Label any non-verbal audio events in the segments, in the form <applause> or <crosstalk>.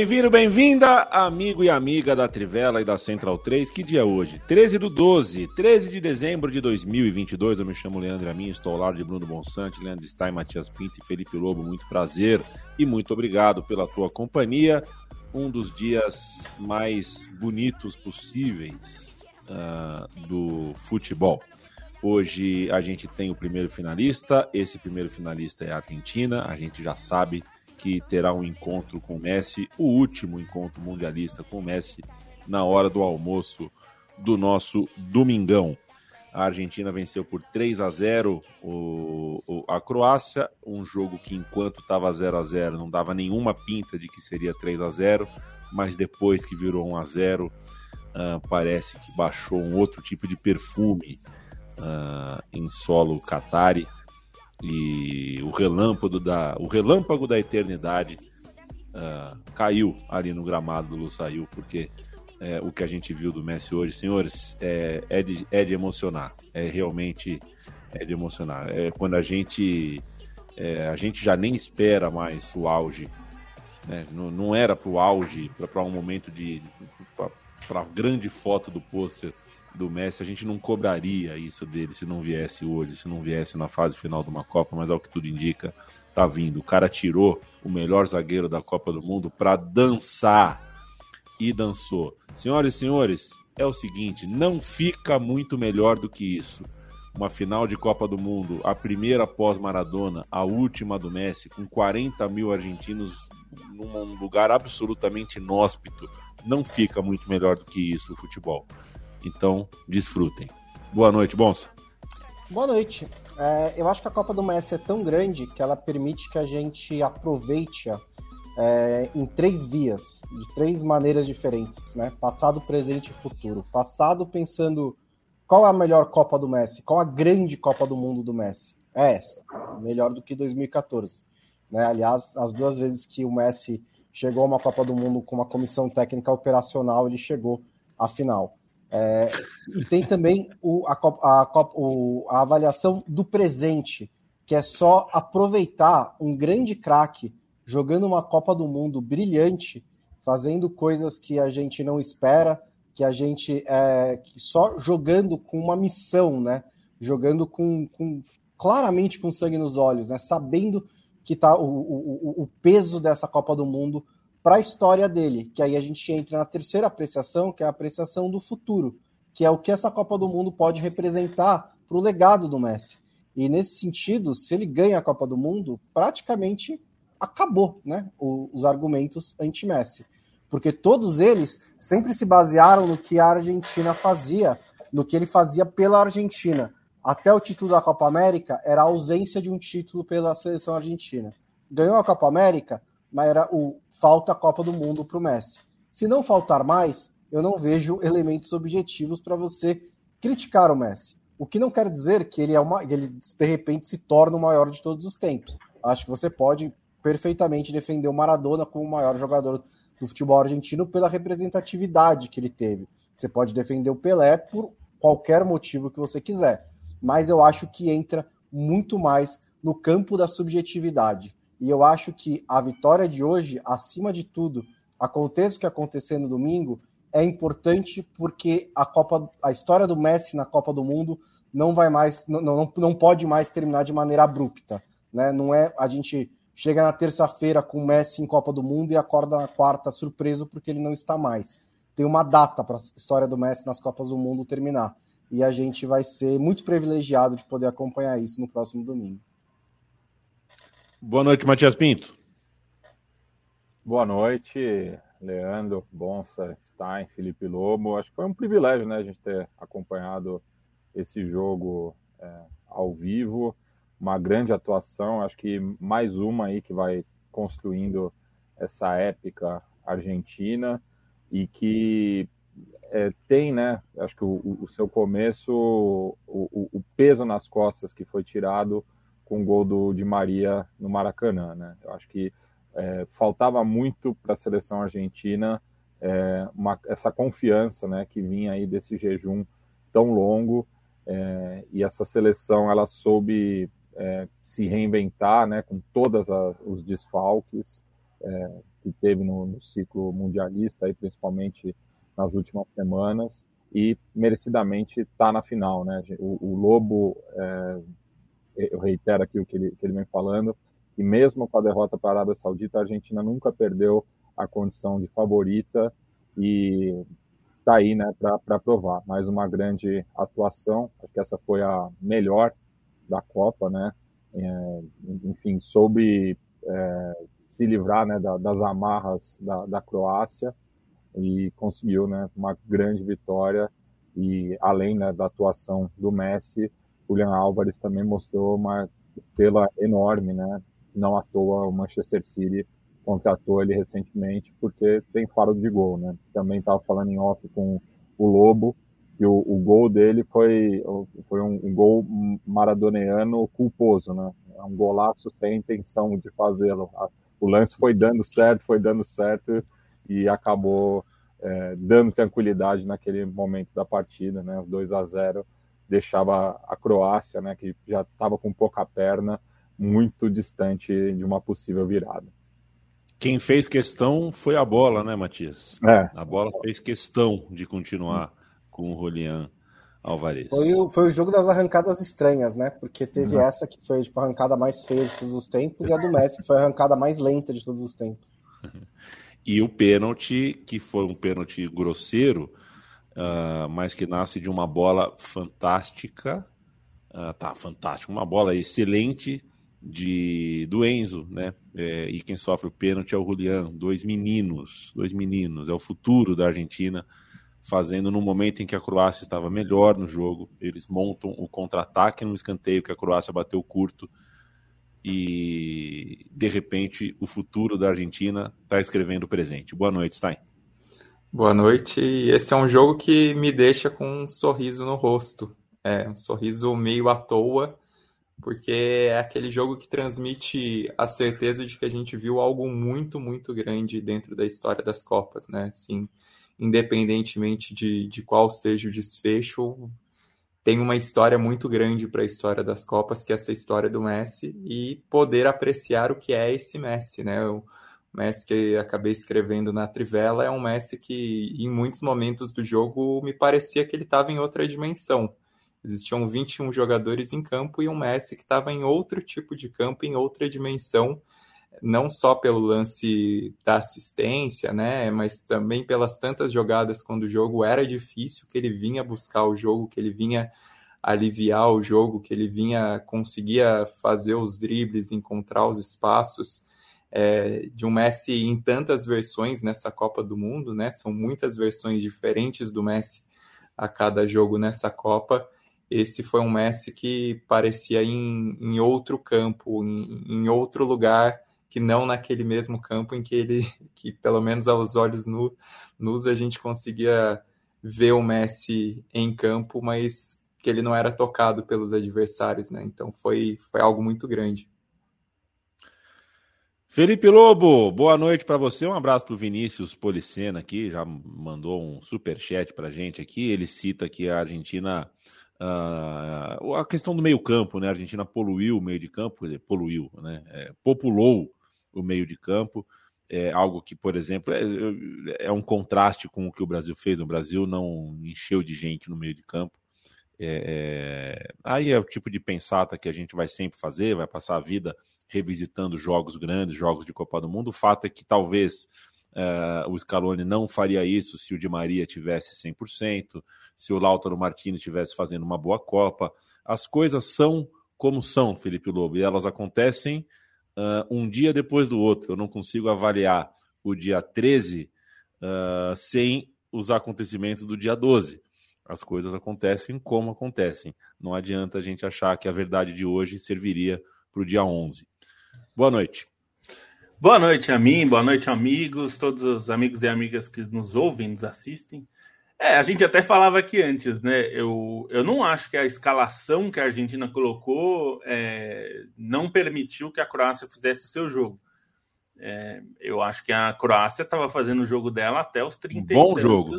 Bem-vindo, bem-vinda, amigo e amiga da Trivela e da Central 3. Que dia é hoje? 13 do 12, 13 de dezembro de 2022. Eu me chamo Leandro Amin, estou ao lado de Bruno Bonsante, Leandro Stein, Matias Pinto e Felipe Lobo. Muito prazer e muito obrigado pela tua companhia. Um dos dias mais bonitos possíveis uh, do futebol. Hoje a gente tem o primeiro finalista. Esse primeiro finalista é a Argentina. A gente já sabe terá um encontro com o Messi, o último encontro mundialista com o Messi, na hora do almoço do nosso domingão. A Argentina venceu por 3 a 0 o, o, a Croácia, um jogo que enquanto estava 0 a 0 não dava nenhuma pinta de que seria 3 a 0 mas depois que virou 1 a 0 uh, parece que baixou um outro tipo de perfume uh, em solo Qatari e o relâmpago da, o relâmpago da eternidade uh, caiu ali no gramado do Lusail, porque é, o que a gente viu do Messi hoje, senhores, é, é, de, é de emocionar. É realmente é de emocionar. É quando a gente é, a gente já nem espera mais o auge. Né? Não, não era para o auge, para um momento de para a grande foto do pôster do Messi, a gente não cobraria isso dele se não viesse hoje, se não viesse na fase final de uma Copa, mas ao que tudo indica, tá vindo. O cara tirou o melhor zagueiro da Copa do Mundo para dançar e dançou. Senhoras e senhores, é o seguinte, não fica muito melhor do que isso. Uma final de Copa do Mundo, a primeira após Maradona, a última do Messi, com 40 mil argentinos num lugar absolutamente inóspito. Não fica muito melhor do que isso o futebol. Então, desfrutem. Boa noite, Bonsa. Boa noite. É, eu acho que a Copa do Messi é tão grande que ela permite que a gente aproveite-a é, em três vias, de três maneiras diferentes, né? Passado, presente e futuro. Passado pensando qual é a melhor Copa do Messi, qual a grande Copa do Mundo do Messi. É essa, melhor do que 2014. Né? Aliás, as duas vezes que o Messi chegou a uma Copa do Mundo com uma comissão técnica operacional, ele chegou à final. É, e tem também o, a, a, a, avaliação do presente, que é só aproveitar um grande craque jogando uma Copa do Mundo brilhante, fazendo coisas que a gente não espera, que a gente é, só jogando com uma missão, né? Jogando com, com claramente com sangue nos olhos, né? Sabendo que tá o, o, o peso dessa Copa do Mundo para a história dele, que aí a gente entra na terceira apreciação, que é a apreciação do futuro, que é o que essa Copa do Mundo pode representar para o legado do Messi. E nesse sentido, se ele ganha a Copa do Mundo, praticamente acabou né, os argumentos anti-Messi. Porque todos eles sempre se basearam no que a Argentina fazia, no que ele fazia pela Argentina. Até o título da Copa América era a ausência de um título pela seleção argentina. Ganhou a Copa América, mas era o falta a Copa do Mundo para o Messi. Se não faltar mais, eu não vejo elementos objetivos para você criticar o Messi. O que não quer dizer que ele é uma, ele de repente se torna o maior de todos os tempos. Acho que você pode perfeitamente defender o Maradona como o maior jogador do futebol argentino pela representatividade que ele teve. Você pode defender o Pelé por qualquer motivo que você quiser, mas eu acho que entra muito mais no campo da subjetividade. E eu acho que a vitória de hoje, acima de tudo, aconteça o que acontecer no domingo, é importante porque a Copa, a história do Messi na Copa do Mundo não vai mais, não, não, não pode mais terminar de maneira abrupta, né? Não é a gente chega na terça-feira com o Messi em Copa do Mundo e acorda na quarta surpreso porque ele não está mais. Tem uma data para a história do Messi nas Copas do Mundo terminar. E a gente vai ser muito privilegiado de poder acompanhar isso no próximo domingo. Boa noite, Matias Pinto. Boa noite, Leandro, Bonsa, Stein, Felipe Lobo. Acho que foi um privilégio, né, a gente ter acompanhado esse jogo é, ao vivo, uma grande atuação, acho que mais uma aí que vai construindo essa épica argentina e que é, tem, né, acho que o, o seu começo, o, o, peso nas costas que foi tirado com o gol do Di Maria no Maracanã, né? Eu acho que é, faltava muito para a seleção argentina é, uma, essa confiança, né, que vinha aí desse jejum tão longo é, e essa seleção ela soube é, se reinventar, né, com todos os desfalques é, que teve no, no, ciclo mundialista, aí, principalmente nas últimas semanas, e merecidamente está na final. Né? O, o Lobo, é, eu reitero aqui o que ele, que ele vem falando, e mesmo com a derrota para a Arábia Saudita, a Argentina nunca perdeu a condição de favorita e está aí né, para provar. Mais uma grande atuação, acho que essa foi a melhor da Copa, né? É, enfim, soube é, se livrar né, da, das amarras da, da Croácia e conseguiu né, uma grande vitória. E além né, da atuação do Messi, Julian Álvares também mostrou uma estrela enorme, né? Não à toa o Manchester City contratou ele recentemente porque tem faro de gol, né? Também estava falando em off com o Lobo e o, o gol dele foi foi um, um, gol maradoniano culposo, né? É um golaço sem intenção de fazê-lo. O lance foi dando certo, foi dando certo e acabou é, dando tranquilidade naquele momento da partida, né? 2 a 0 deixava a Croácia, né, que já estava com pouca perna, muito distante de uma possível virada. Quem fez questão foi a bola, né, Matias? É. A bola fez questão de continuar com o Rolian Alvarez. Foi o, foi o jogo das arrancadas estranhas, né? Porque teve uhum. essa que foi tipo, a arrancada mais feia de todos os tempos e a do Messi que foi a arrancada mais lenta de todos os tempos. <laughs> E o pênalti, que foi um pênalti grosseiro, uh, mas que nasce de uma bola fantástica. Uh, tá, fantástico. Uma bola excelente de do Enzo, né? É, e quem sofre o pênalti é o Julián. Dois meninos, dois meninos. É o futuro da Argentina, fazendo no momento em que a Croácia estava melhor no jogo. Eles montam o contra-ataque no escanteio que a Croácia bateu curto e de repente o futuro da Argentina está escrevendo o presente. Boa noite, Stein. Boa noite. Esse é um jogo que me deixa com um sorriso no rosto. É um sorriso meio à toa, porque é aquele jogo que transmite a certeza de que a gente viu algo muito, muito grande dentro da história das Copas, né? Assim, independentemente de, de qual seja o desfecho, tem uma história muito grande para a história das Copas, que é essa história do Messi, e poder apreciar o que é esse Messi, né? O Messi que acabei escrevendo na Trivela é um Messi que, em muitos momentos do jogo, me parecia que ele estava em outra dimensão. Existiam 21 jogadores em campo e um Messi que estava em outro tipo de campo, em outra dimensão, não só pelo lance da assistência, né, mas também pelas tantas jogadas quando o jogo era difícil, que ele vinha buscar o jogo, que ele vinha aliviar o jogo, que ele vinha conseguia fazer os dribles, encontrar os espaços. É, de um Messi em tantas versões nessa Copa do Mundo, né? São muitas versões diferentes do Messi a cada jogo nessa Copa. Esse foi um Messi que parecia em, em outro campo, em, em outro lugar, que não naquele mesmo campo em que ele, <laughs> que pelo menos aos olhos nu, nus, a gente conseguia ver o Messi em campo, mas que ele não era tocado pelos adversários, né? Então foi, foi algo muito grande. Felipe Lobo, boa noite para você. Um abraço para o Vinícius Policena aqui, já mandou um super chat para gente aqui. Ele cita que a Argentina Uh, a questão do meio campo, né? A Argentina poluiu o meio de campo, quer dizer, poluiu, né? É, populou o meio de campo. É algo que, por exemplo, é, é, um contraste com o que o Brasil fez. O Brasil não encheu de gente no meio de campo. É, é, aí é o tipo de pensata que a gente vai sempre fazer, vai passar a vida revisitando jogos grandes, jogos de Copa do Mundo. O fato é que talvez Uh, o Scaloni não faria isso se o Di Maria tivesse 100%, se o Lautaro Martinez estivesse fazendo uma boa Copa. As coisas são como são, Felipe Lobo, e elas acontecem uh, um dia depois do outro. Eu não consigo avaliar o dia 13 uh, sem os acontecimentos do dia 12. As coisas acontecem como acontecem. Não adianta a gente achar que a verdade de hoje serviria para o dia 11. Boa noite. Boa noite a mim, boa noite amigos, todos os amigos e amigas que nos ouvem, nos assistem. É, a gente até falava aqui antes, né? Eu, eu não acho que a escalação que a Argentina colocou é, não permitiu que a Croácia fizesse o seu jogo. É, eu acho que a Croácia estava fazendo o jogo dela até os 30 Bom jogo.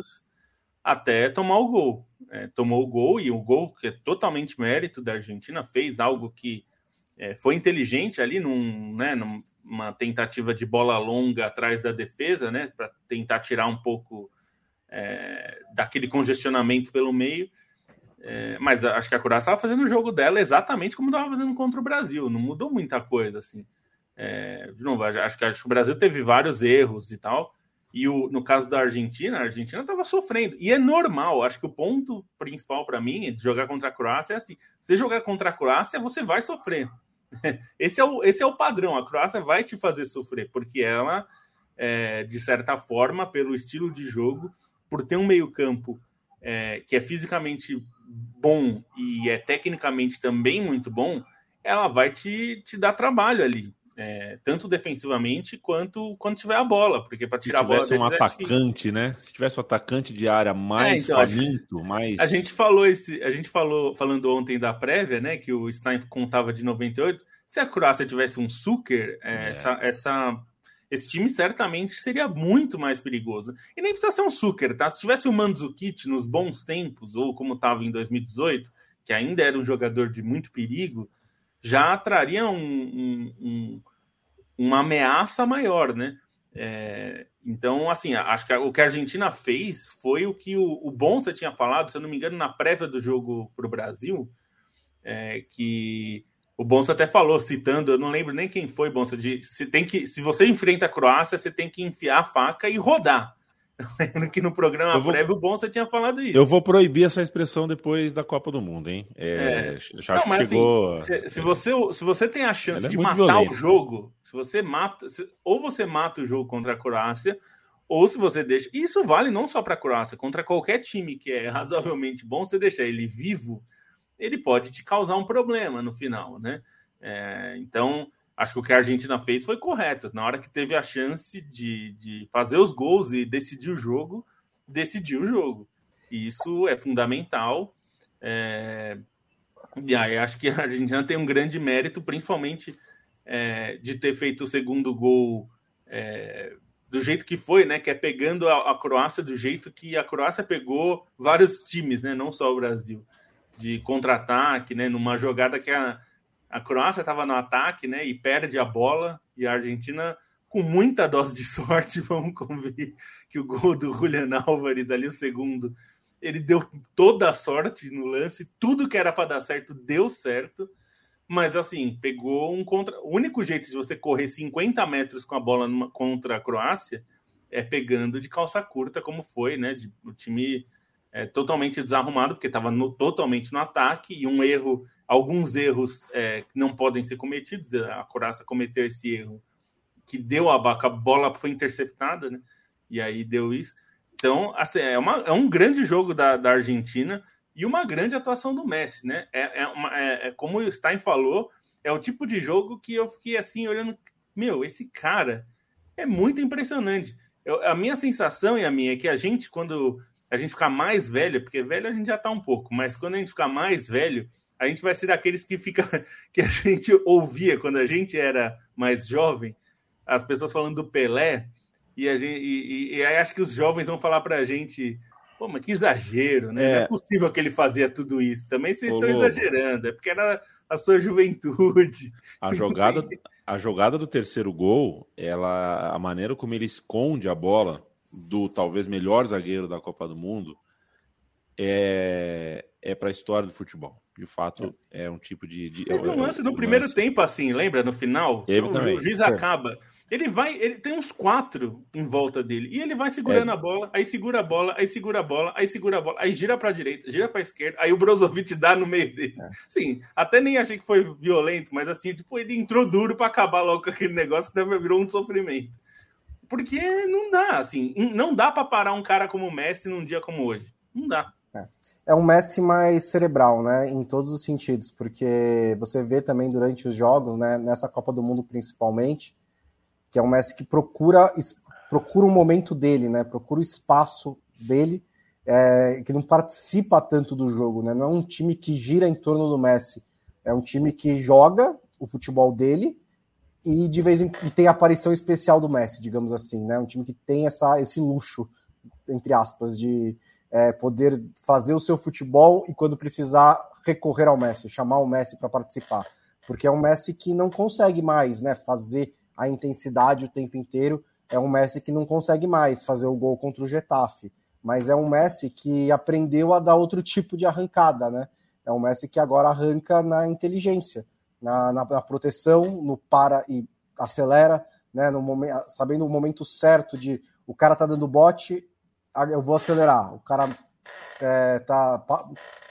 até tomar o gol. É, tomou o gol e o gol que é totalmente mérito da Argentina fez algo que é, foi inteligente ali num, né, num, uma tentativa de bola longa atrás da defesa, né, para tentar tirar um pouco é, daquele congestionamento pelo meio. É, mas acho que a Croácia estava fazendo o jogo dela exatamente como estava fazendo contra o Brasil, não mudou muita coisa assim. É, de novo, acho que, acho que o Brasil teve vários erros e tal. E o, no caso da Argentina, a Argentina estava sofrendo. E é normal. Acho que o ponto principal para mim de jogar contra a Croácia é assim: você jogar contra a Croácia, você vai sofrer. <laughs> Esse é o, esse é o padrão. A Croácia vai te fazer sofrer, porque ela, é, de certa forma, pelo estilo de jogo, por ter um meio-campo é, que é fisicamente bom e é tecnicamente também muito bom, ela vai te, te dar trabalho ali. É, tanto defensivamente quanto quando tiver a bola, porque para tirar a bola. Se tivesse um é atacante, né? Se tivesse um atacante de área mais é, então, faminto, a mais. A gente falou esse, a gente falou falando ontem da prévia, né? Que o Stein contava de 98. Se a Croácia tivesse um Suker, é, é. essa, essa, esse time certamente seria muito mais perigoso. E nem precisa ser um Suker, tá? Se tivesse o Mandzukic nos bons tempos, ou como estava em 2018, que ainda era um jogador de muito perigo já traria um, um, um, uma ameaça maior, né? É, então, assim, acho que o que a Argentina fez foi o que o, o Bonsa tinha falado, se eu não me engano, na prévia do jogo para o Brasil, é, que o Bonsa até falou, citando, eu não lembro nem quem foi, Bonsa, de se, tem que, se você enfrenta a Croácia, você tem que enfiar a faca e rodar. <laughs> lembro que no programa vou, prévio o Bonsa tinha falado isso. Eu vou proibir essa expressão depois da Copa do Mundo, hein? É, é. Já acho que chegou. Assim, se, se, você, se você tem a chance é de matar violento. o jogo, se você mata. Se, ou você mata o jogo contra a Croácia, ou se você deixa. Isso vale não só para a Croácia, contra qualquer time que é <laughs> razoavelmente bom, você deixar ele vivo, ele pode te causar um problema no final, né? É, então acho que o que a Argentina fez foi correto. Na hora que teve a chance de, de fazer os gols e decidir o jogo, decidiu o jogo. E isso é fundamental. É... E aí acho que a Argentina tem um grande mérito, principalmente é, de ter feito o segundo gol é, do jeito que foi, né? Que é pegando a, a, Croácia do jeito que a Croácia pegou vários times, né? Não só o Brasil, de contra-ataque, né? Numa jogada que a a Croácia estava no ataque, né? E perde a bola. E a Argentina, com muita dose de <laughs> sorte, vamos convir que o gol do Julian Álvares ali, o segundo, ele deu toda a sorte no lance. Tudo que era para dar certo deu certo. Mas assim, pegou um contra. O único jeito de você correr 50 metros com a bola numa... contra a Croácia é pegando de calça curta, como foi, né? De... O time é, totalmente desarrumado, porque estava totalmente no ataque, e um erro, alguns erros é, não podem ser cometidos, a Coraça cometeu esse erro que deu a, a bola foi interceptada, né? E aí deu isso. Então, assim, é, uma, é um grande jogo da, da Argentina e uma grande atuação do Messi, né? É, é, uma, é, é, como o Stein falou, é o tipo de jogo que eu fiquei assim olhando, meu, esse cara é muito impressionante. Eu, a minha sensação e a minha é que a gente, quando a gente ficar mais velho, porque velho a gente já tá um pouco, mas quando a gente ficar mais velho, a gente vai ser daqueles que fica <laughs> que a gente ouvia quando a gente era mais jovem, as pessoas falando do Pelé, e, a gente, e, e aí acho que os jovens vão falar pra gente, pô, mas que exagero, né? É. Não é possível que ele fazia tudo isso. Também vocês estão exagerando, é porque era a sua juventude. A jogada, <laughs> a jogada do terceiro gol, ela, a maneira como ele esconde a bola do talvez melhor zagueiro da Copa do Mundo é, é para a história do futebol. De fato, é um tipo de. de Teve um lance é, no primeiro lance. tempo, assim, lembra? No final, Teve também. o juiz acaba. Ele vai, ele tem uns quatro em volta dele. E ele vai segurando é. a bola, aí segura a bola, aí segura a bola, aí segura a bola, aí gira para a direita, gira para a esquerda, aí o Brozovic dá no meio dele. É. Sim, até nem achei que foi violento, mas assim, tipo, ele entrou duro para acabar logo com aquele negócio, que virou um sofrimento. Porque não dá, assim, não dá para parar um cara como o Messi num dia como hoje. Não dá. É. é um Messi mais cerebral, né, em todos os sentidos, porque você vê também durante os jogos, né, nessa Copa do Mundo principalmente, que é um Messi que procura procura o momento dele, né, procura o espaço dele, é, que não participa tanto do jogo, né, não é um time que gira em torno do Messi, é um time que joga o futebol dele e de vez em quando tem a aparição especial do Messi, digamos assim, né, um time que tem essa, esse luxo, entre aspas, de é, poder fazer o seu futebol e quando precisar recorrer ao Messi, chamar o Messi para participar, porque é um Messi que não consegue mais, né, fazer a intensidade o tempo inteiro. É um Messi que não consegue mais fazer o gol contra o Getafe, mas é um Messi que aprendeu a dar outro tipo de arrancada, né? É um Messi que agora arranca na inteligência, na, na, na proteção, no para e acelera, né? No momento, sabendo o momento certo de o cara tá dando bote, eu vou acelerar. O cara é, tá,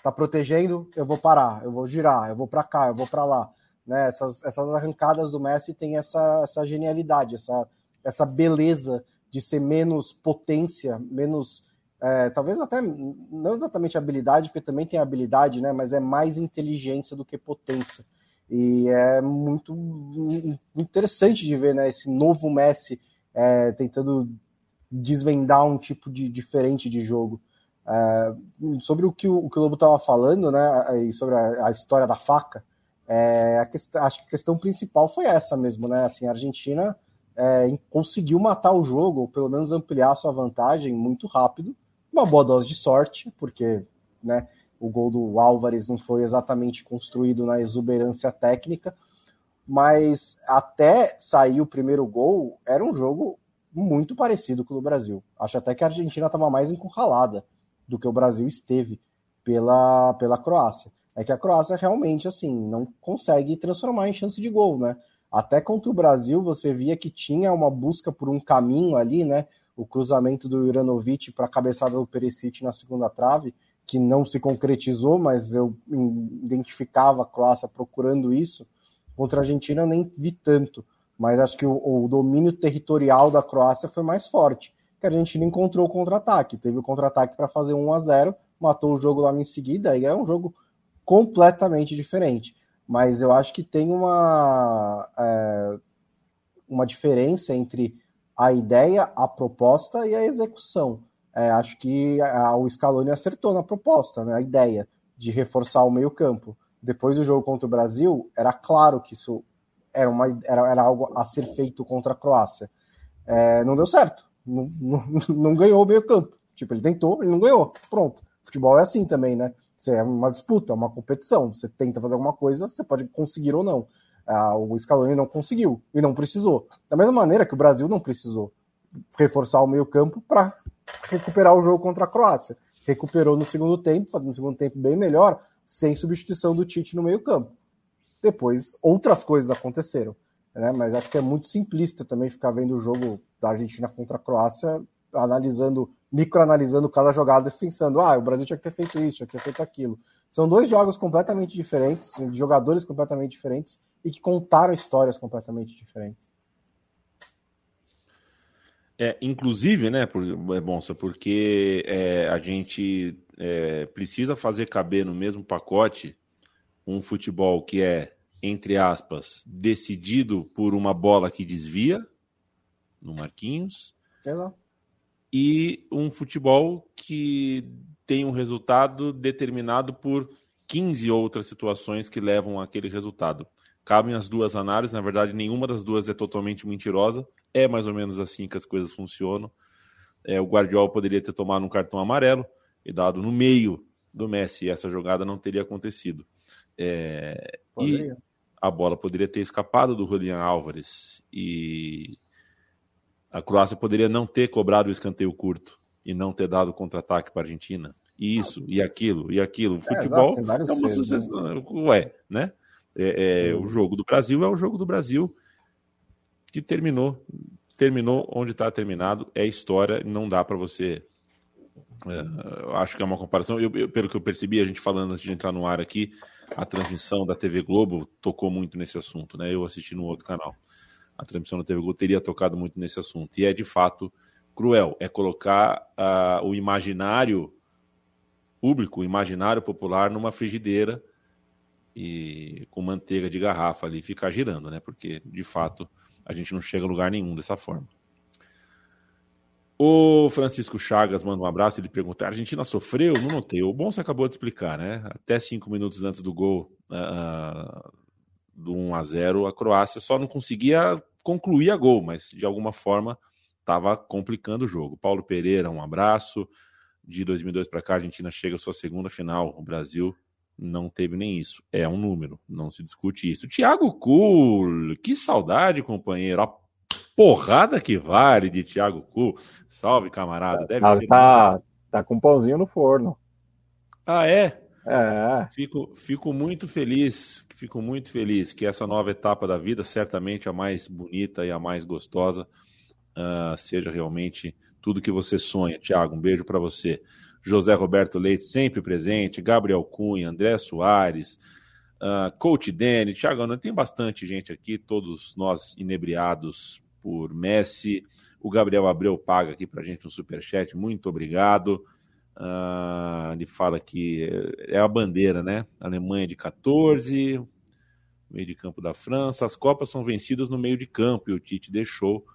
tá protegendo, eu vou parar, eu vou girar, eu vou para cá, eu vou para lá. Né? Essas, essas arrancadas do Messi têm essa, essa genialidade, essa, essa beleza de ser menos potência, menos. É, talvez até não exatamente habilidade, porque também tem habilidade, né? Mas é mais inteligência do que potência. E é muito interessante de ver né, esse novo Messi é, tentando desvendar um tipo de diferente de jogo. É, sobre o que o, o, que o Lobo estava falando, né, e sobre a, a história da faca, é, a questão, acho que a questão principal foi essa mesmo, né? Assim, a Argentina é, conseguiu matar o jogo, ou pelo menos ampliar sua vantagem muito rápido. Uma boa dose de sorte, porque né, o gol do Álvares não foi exatamente construído na exuberância técnica, mas até sair o primeiro gol, era um jogo muito parecido com o do Brasil. Acho até que a Argentina estava mais encurralada do que o Brasil esteve pela, pela Croácia. É que a Croácia realmente assim não consegue transformar em chance de gol, né? Até contra o Brasil você via que tinha uma busca por um caminho ali, né? O cruzamento do Juranovic para a cabeçada do Perisic na segunda trave, que não se concretizou, mas eu identificava a Croácia procurando isso. Contra a Argentina nem vi tanto mas acho que o, o domínio territorial da Croácia foi mais forte. Que a Argentina encontrou o contra-ataque, teve o contra-ataque para fazer 1 a 0 matou o jogo lá em seguida, e é um jogo completamente diferente. Mas eu acho que tem uma, é, uma diferença entre a ideia, a proposta e a execução. É, acho que a, o Scaloni acertou na proposta, né, a ideia de reforçar o meio-campo. Depois do jogo contra o Brasil, era claro que isso era, uma, era, era algo a ser feito contra a Croácia. É, não deu certo. Não, não, <laughs> não ganhou o meio campo. Tipo, ele tentou, ele não ganhou. Pronto. Futebol é assim também, né? Você é uma disputa, uma competição. Você tenta fazer alguma coisa, você pode conseguir ou não. Ah, o Scaloni não conseguiu e não precisou. Da mesma maneira que o Brasil não precisou reforçar o meio campo para recuperar o jogo contra a Croácia. Recuperou no segundo tempo, fazendo um segundo tempo bem melhor, sem substituição do Tite no meio campo depois outras coisas aconteceram. Né? Mas acho que é muito simplista também ficar vendo o jogo da Argentina contra a Croácia, analisando, microanalisando cada jogada e pensando, ah, o Brasil tinha que ter feito isso, tinha que ter feito aquilo. São dois jogos completamente diferentes, de jogadores completamente diferentes e que contaram histórias completamente diferentes. É, inclusive, né, por, é bom, porque é, a gente é, precisa fazer caber no mesmo pacote um futebol que é, entre aspas, decidido por uma bola que desvia, no Marquinhos, Exato. e um futebol que tem um resultado determinado por 15 outras situações que levam àquele resultado. Cabem as duas análises, na verdade, nenhuma das duas é totalmente mentirosa, é mais ou menos assim que as coisas funcionam. É, o Guardiola poderia ter tomado um cartão amarelo e dado no meio do Messi, e essa jogada não teria acontecido. É, e a bola poderia ter escapado do Julian Álvares e a Croácia poderia não ter cobrado o escanteio curto e não ter dado contra-ataque para a Argentina. Isso, e aquilo, e aquilo. O é, futebol é, é uma sucessão. Né? Ué, né? É, é, O jogo do Brasil é o jogo do Brasil que terminou. Terminou onde está terminado. É história, não dá para você. É, acho que é uma comparação. Eu, eu, pelo que eu percebi, a gente falando antes de entrar no ar aqui, a transmissão da TV Globo tocou muito nesse assunto, né? Eu assisti no outro canal. A transmissão da TV Globo teria tocado muito nesse assunto. E é de fato cruel. É colocar uh, o imaginário público, o imaginário popular, numa frigideira e com manteiga de garrafa ali ficar girando, né? Porque de fato a gente não chega a lugar nenhum dessa forma. O Francisco Chagas manda um abraço. Ele pergunta: a Argentina sofreu? Não notei. O bom você acabou de explicar, né? Até cinco minutos antes do gol uh, do 1 a 0 a Croácia só não conseguia concluir a gol, mas de alguma forma estava complicando o jogo. Paulo Pereira, um abraço. De 2002 para cá, a Argentina chega à sua segunda final. O Brasil não teve nem isso. É um número, não se discute isso. Thiago Kuhl, que saudade, companheiro. A porrada que vale de Thiago Kuhl. Salve, camarada. Deve tá, ser. Tá, tá com pãozinho no forno. Ah, é? É. Fico, fico muito feliz, fico muito feliz que essa nova etapa da vida, certamente a mais bonita e a mais gostosa, uh, seja realmente tudo que você sonha. Thiago, um beijo para você. José Roberto Leite, sempre presente, Gabriel Cunha, André Soares, uh, Coach Danny, Thiago, tem bastante gente aqui, todos nós inebriados por Messi. O Gabriel Abreu paga aqui para gente um superchat, muito obrigado. Uh, ele fala que é a bandeira, né? Alemanha de 14, meio de campo da França. As Copas são vencidas no meio de campo e o Tite deixou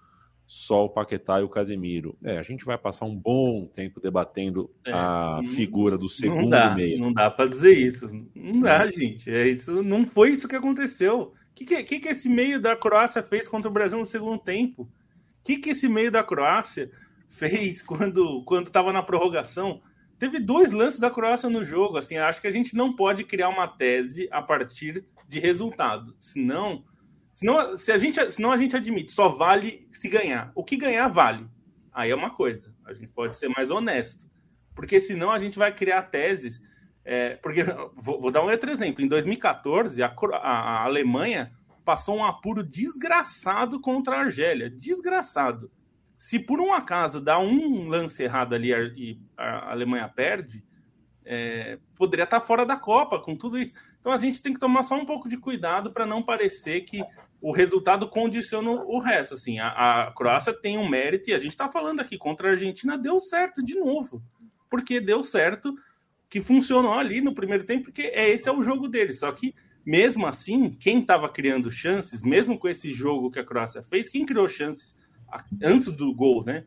só o Paquetá e o Casemiro. É, a gente vai passar um bom tempo debatendo é, a figura do segundo não dá, meio. Não dá para dizer isso. Não dá, gente. É isso, não foi isso que aconteceu. O que, que, que esse meio da Croácia fez contra o Brasil no segundo tempo? O que, que esse meio da Croácia fez quando quando estava na prorrogação? Teve dois lances da Croácia no jogo. Assim, acho que a gente não pode criar uma tese a partir de resultado. Senão Senão, se a gente, senão a gente admite, só vale se ganhar. O que ganhar vale. Aí é uma coisa. A gente pode ser mais honesto. Porque senão a gente vai criar teses. É, porque <laughs> vou, vou, dar um outro exemplo. Em 2014, a, a, a, Alemanha passou um apuro desgraçado contra a Argélia. Desgraçado. Se por um acaso dá um lance errado ali e a Alemanha perde, é, poderia estar fora da Copa com tudo isso. Então a gente tem que tomar só um pouco de cuidado para não parecer que o resultado condiciona o resto. Assim, a, a Croácia tem um mérito e a gente está falando aqui contra a Argentina deu certo de novo, porque deu certo que funcionou ali no primeiro tempo, porque é, esse é o jogo deles. Só que mesmo assim, quem estava criando chances, mesmo com esse jogo que a Croácia fez, quem criou chances antes do gol, né?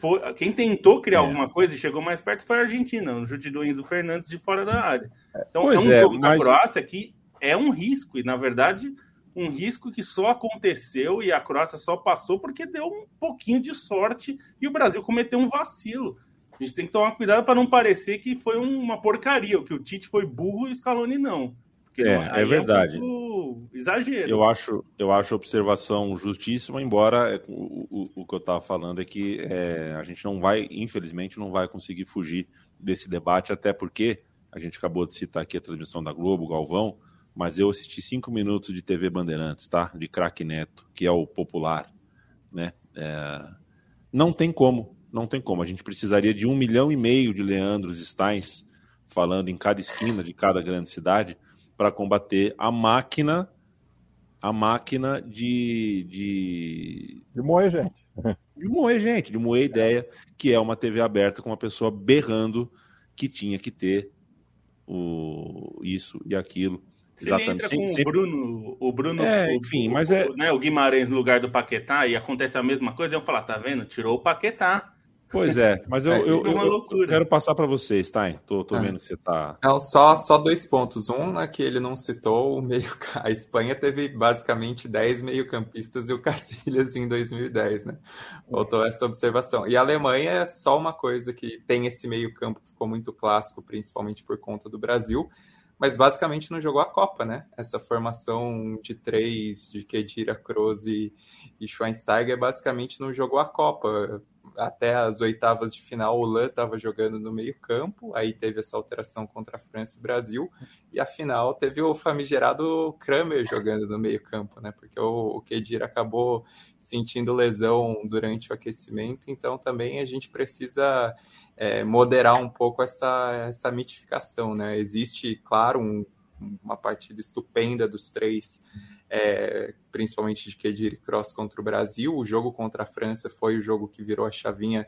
Foi, quem tentou criar é. alguma coisa e chegou mais perto foi a Argentina, o chute do Fernandes de fora da área. Então pois é um é, jogo mas... da Croácia que é um risco, e na verdade um risco que só aconteceu e a Croácia só passou porque deu um pouquinho de sorte e o Brasil cometeu um vacilo. A gente tem que tomar cuidado para não parecer que foi uma porcaria, o que o Tite foi burro e o Scaloni não. Porque é, é verdade. É um exagero. Eu acho, eu acho a observação justíssima, embora o, o, o que eu estava falando é que é, a gente não vai, infelizmente, não vai conseguir fugir desse debate, até porque a gente acabou de citar aqui a transmissão da Globo, Galvão, mas eu assisti cinco minutos de TV Bandeirantes, tá? De craque Neto, que é o popular, né? É... Não tem como, não tem como. A gente precisaria de um milhão e meio de Leandros Steins falando em cada esquina de cada grande cidade para combater a máquina, a máquina de, de de moer gente, de moer gente, de moer ideia, que é uma TV aberta com uma pessoa berrando que tinha que ter o isso e aquilo Exatamente. entra com sempre... o Bruno, o Bruno, é, enfim, o, mas é né, o Guimarães no lugar do Paquetá e acontece a mesma coisa, eu falar, tá vendo? Tirou o Paquetá. Pois é, mas eu, é, eu, eu, eu quero passar para você, Stein. Tô, tô ah. vendo que você tá. Não, só, só dois pontos. Um, né, que ele não citou, o meio. <laughs> A Espanha teve basicamente 10 meio-campistas e o Cacilhas em 2010, né? Voltou essa observação. E a Alemanha é só uma coisa que tem esse meio-campo que ficou muito clássico, principalmente por conta do Brasil mas basicamente não jogou a Copa, né? Essa formação de três, de Kedira, Kroos e, e Schweinsteiger, basicamente não jogou a Copa. Até as oitavas de final, o Lan estava jogando no meio-campo, aí teve essa alteração contra a França e Brasil, e a final teve o famigerado Kramer jogando no meio-campo, né? Porque o, o Kedira acabou sentindo lesão durante o aquecimento, então também a gente precisa é, moderar um pouco essa, essa mitificação, né? Existe, claro, um, uma partida estupenda dos três, é, principalmente de Kedir e Cross contra o Brasil. O jogo contra a França foi o jogo que virou a chavinha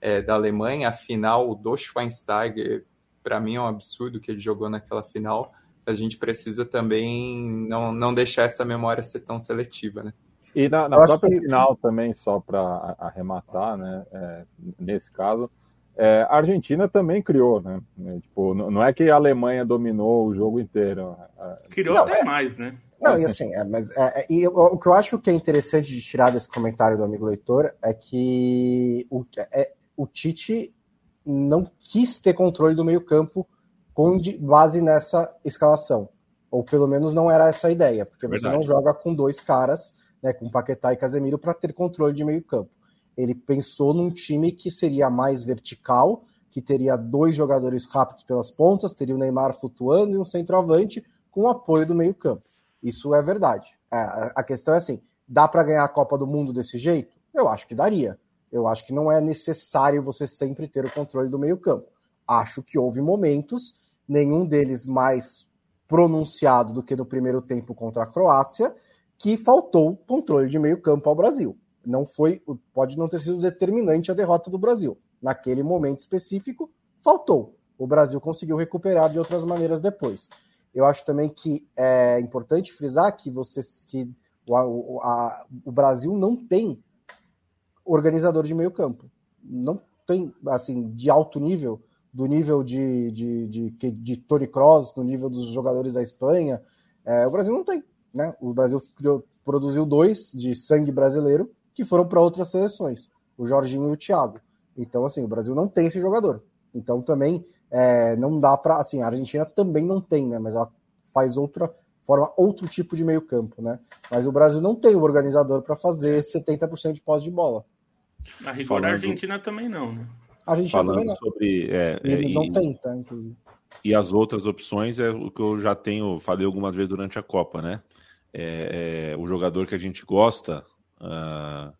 é, da Alemanha. A final do Schweinsteiger para mim é um absurdo que ele jogou naquela final. A gente precisa também não, não deixar essa memória ser tão seletiva, né? E na, na própria que... final também, só para arrematar, né, é, nesse caso, é, a Argentina também criou, né? É, tipo, não é que a Alemanha dominou o jogo inteiro. Criou não, até é... mais, né? Não, e assim, é, mas é, é, e o, o, que eu acho que é interessante de tirar desse comentário do amigo leitor é que o, é, o Tite não quis ter controle do meio-campo com base nessa escalação. Ou pelo menos não era essa a ideia, porque Verdade. você não joga com dois caras, né, com Paquetá e Casemiro, para ter controle de meio-campo. Ele pensou num time que seria mais vertical, que teria dois jogadores rápidos pelas pontas, teria o Neymar flutuando e um centroavante com o apoio do meio-campo. Isso é verdade. É, a questão é assim: dá para ganhar a Copa do Mundo desse jeito? Eu acho que daria. Eu acho que não é necessário você sempre ter o controle do meio-campo. Acho que houve momentos, nenhum deles mais pronunciado do que no primeiro tempo contra a Croácia, que faltou controle de meio-campo ao Brasil. Não foi, pode não ter sido determinante a derrota do Brasil. Naquele momento específico, faltou. O Brasil conseguiu recuperar de outras maneiras depois. Eu acho também que é importante frisar que vocês que o, a, o Brasil não tem organizador de meio campo. Não tem, assim, de alto nível, do nível de, de, de, de, de Tony Kroos, no nível dos jogadores da Espanha. É, o Brasil não tem. Né? O Brasil criou, produziu dois de sangue brasileiro que foram para outras seleções, o Jorginho e o Thiago. Então, assim, o Brasil não tem esse jogador. Então, também é, não dá para. Assim, a Argentina também não tem, né? Mas ela faz outra forma, outro tipo de meio campo, né? Mas o Brasil não tem o organizador para fazer 70% de pós de bola. A rigor, Falando... a Argentina também não, né? A Argentina Falando também não. sobre. É, é, não e, tenta, inclusive. E as outras opções é o que eu já tenho, falei algumas vezes durante a Copa, né? É, é o jogador que a gente gosta. Uh,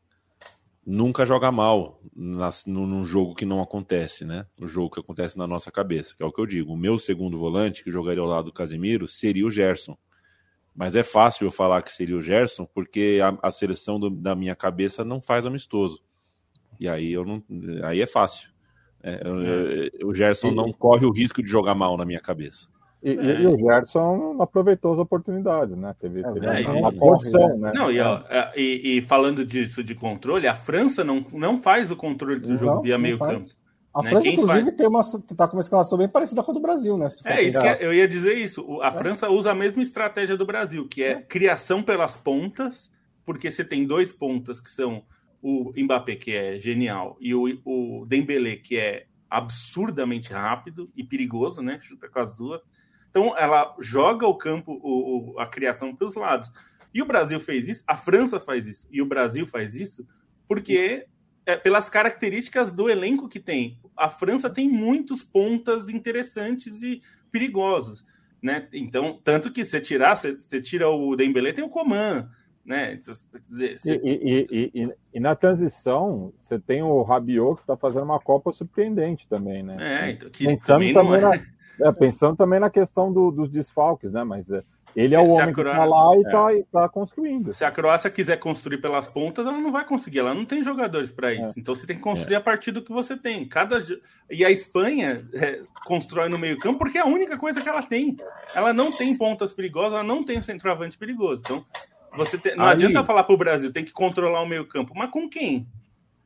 nunca joga mal nas, num jogo que não acontece, né? O jogo que acontece na nossa cabeça, que é o que eu digo. O meu segundo volante, que jogaria ao lado do Casemiro, seria o Gerson. Mas é fácil eu falar que seria o Gerson, porque a, a seleção do, da minha cabeça não faz amistoso. E aí eu não. Aí é fácil. É, eu, eu, o Gerson não corre o risco de jogar mal na minha cabeça. E, é. e, o Gerson aproveitou as oportunidades, né? Teve, teve é, uma porção, né? Não, e, ó, é, e, e, falando disso de controle, a França não, não faz o controle do não, jogo via meio faz. campo. A né? França, Quem inclusive, faz... tem uma, tá com uma escalação bem parecida com a do Brasil, né? é, isso que eu ia dizer isso. A é. França usa a mesma estratégia do Brasil, que é, é criação pelas pontas, porque você tem dois pontas que são o Mbappé, que é genial, e o, o Dembélé, que é absurdamente rápido e perigoso, né? Chuta com as duas. Então, ela joga o campo, o, o, a criação para os lados. E o Brasil fez isso, a França faz isso, e o Brasil faz isso, porque é, pelas características do elenco que tem. A França tem muitos pontas interessantes e perigosos. Né? Então, tanto que você tirar, você, tira o Dembélé, tem o Coman, né? Dizer, você... e, e, e, e, na transição, você tem o Rabiot que está fazendo uma Copa surpreendente também, né? É, então, que também, também é... é, pensando também na questão do, dos desfalques, né? Mas é, ele se, é o homem Croácia, que tá lá e, é. tá, e tá construindo. Se a Croácia quiser construir pelas pontas, ela não vai conseguir. Ela não tem jogadores para isso. É. Então você tem que construir é. a partir do que você tem. Cada e a Espanha é, constrói no meio campo porque é a única coisa que ela tem. Ela não tem pontas perigosas, ela não tem centroavante perigoso. Então você não Aí... adianta falar para o Brasil tem que controlar o meio campo. Mas com quem?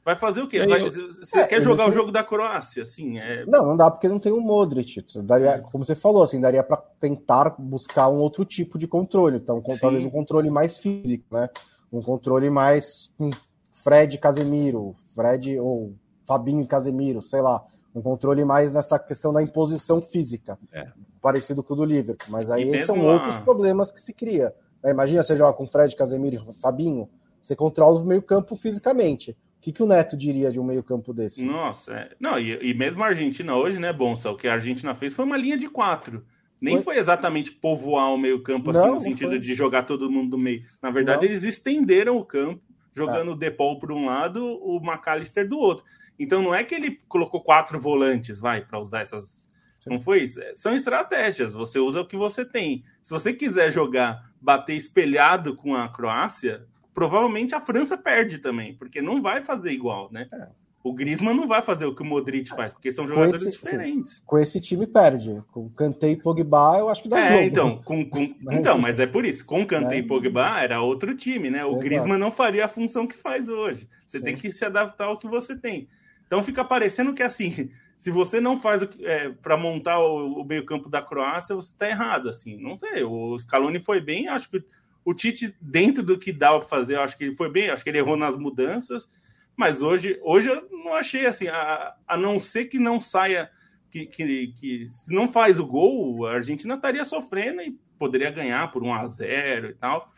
Vai fazer o quê? Vai, você é, quer jogar o jogo da Croácia? Assim, é... Não, não dá porque não tem o Modric. Daria, é. como você falou, assim, daria para tentar buscar um outro tipo de controle. Então, Sim. talvez um controle mais físico, né? Um controle mais com Fred Casemiro, Fred ou Fabinho Casemiro, sei lá. Um controle mais nessa questão da imposição física, é. parecido com o do Liverpool. Mas aí são outros problemas que se cria. Imagina você jogar com Fred Casemiro e Fabinho, você controla o meio campo fisicamente que, que o Neto diria de um meio-campo desse? Nossa, é... não, e, e, mesmo a Argentina hoje, né, Bonsa? O que a Argentina fez foi uma linha de quatro. Nem foi, foi exatamente povoar o meio-campo assim, não, no sentido foi. de jogar todo mundo do meio. Na verdade, não. eles estenderam o campo, jogando é. o Depol por um lado, o McAllister do outro. Então não é que ele colocou quatro volantes, vai, para usar essas. Sim. Não foi isso? É, são estratégias. Você usa o que você tem. Se você quiser jogar, bater espelhado com a Croácia, provavelmente a França perde também, porque não vai fazer igual, né? É. O Griezmann não vai fazer o que o Modric faz, porque são jogadores esse, diferentes. Sim, com esse time perde. Com Kanté e Pogba, eu acho que dá é, jogo. Então, com, com, mas, então, mas é por isso. Com Kanté é. e Pogba era outro time, né? O Exato. Griezmann não faria a função que faz hoje. Você sim. tem que se adaptar ao que você tem. Então fica parecendo que assim, se você não faz o é, para montar o, o meio-campo da Croácia, você está errado. Assim, não sei. O Scaloni foi bem, acho que o Tite, dentro do que dá para fazer, acho que ele foi bem, acho que ele errou nas mudanças mas hoje, hoje eu não achei assim, a, a não ser que não saia, que, que, que se não faz o gol, a Argentina estaria sofrendo e poderia ganhar por 1 a 0 e tal.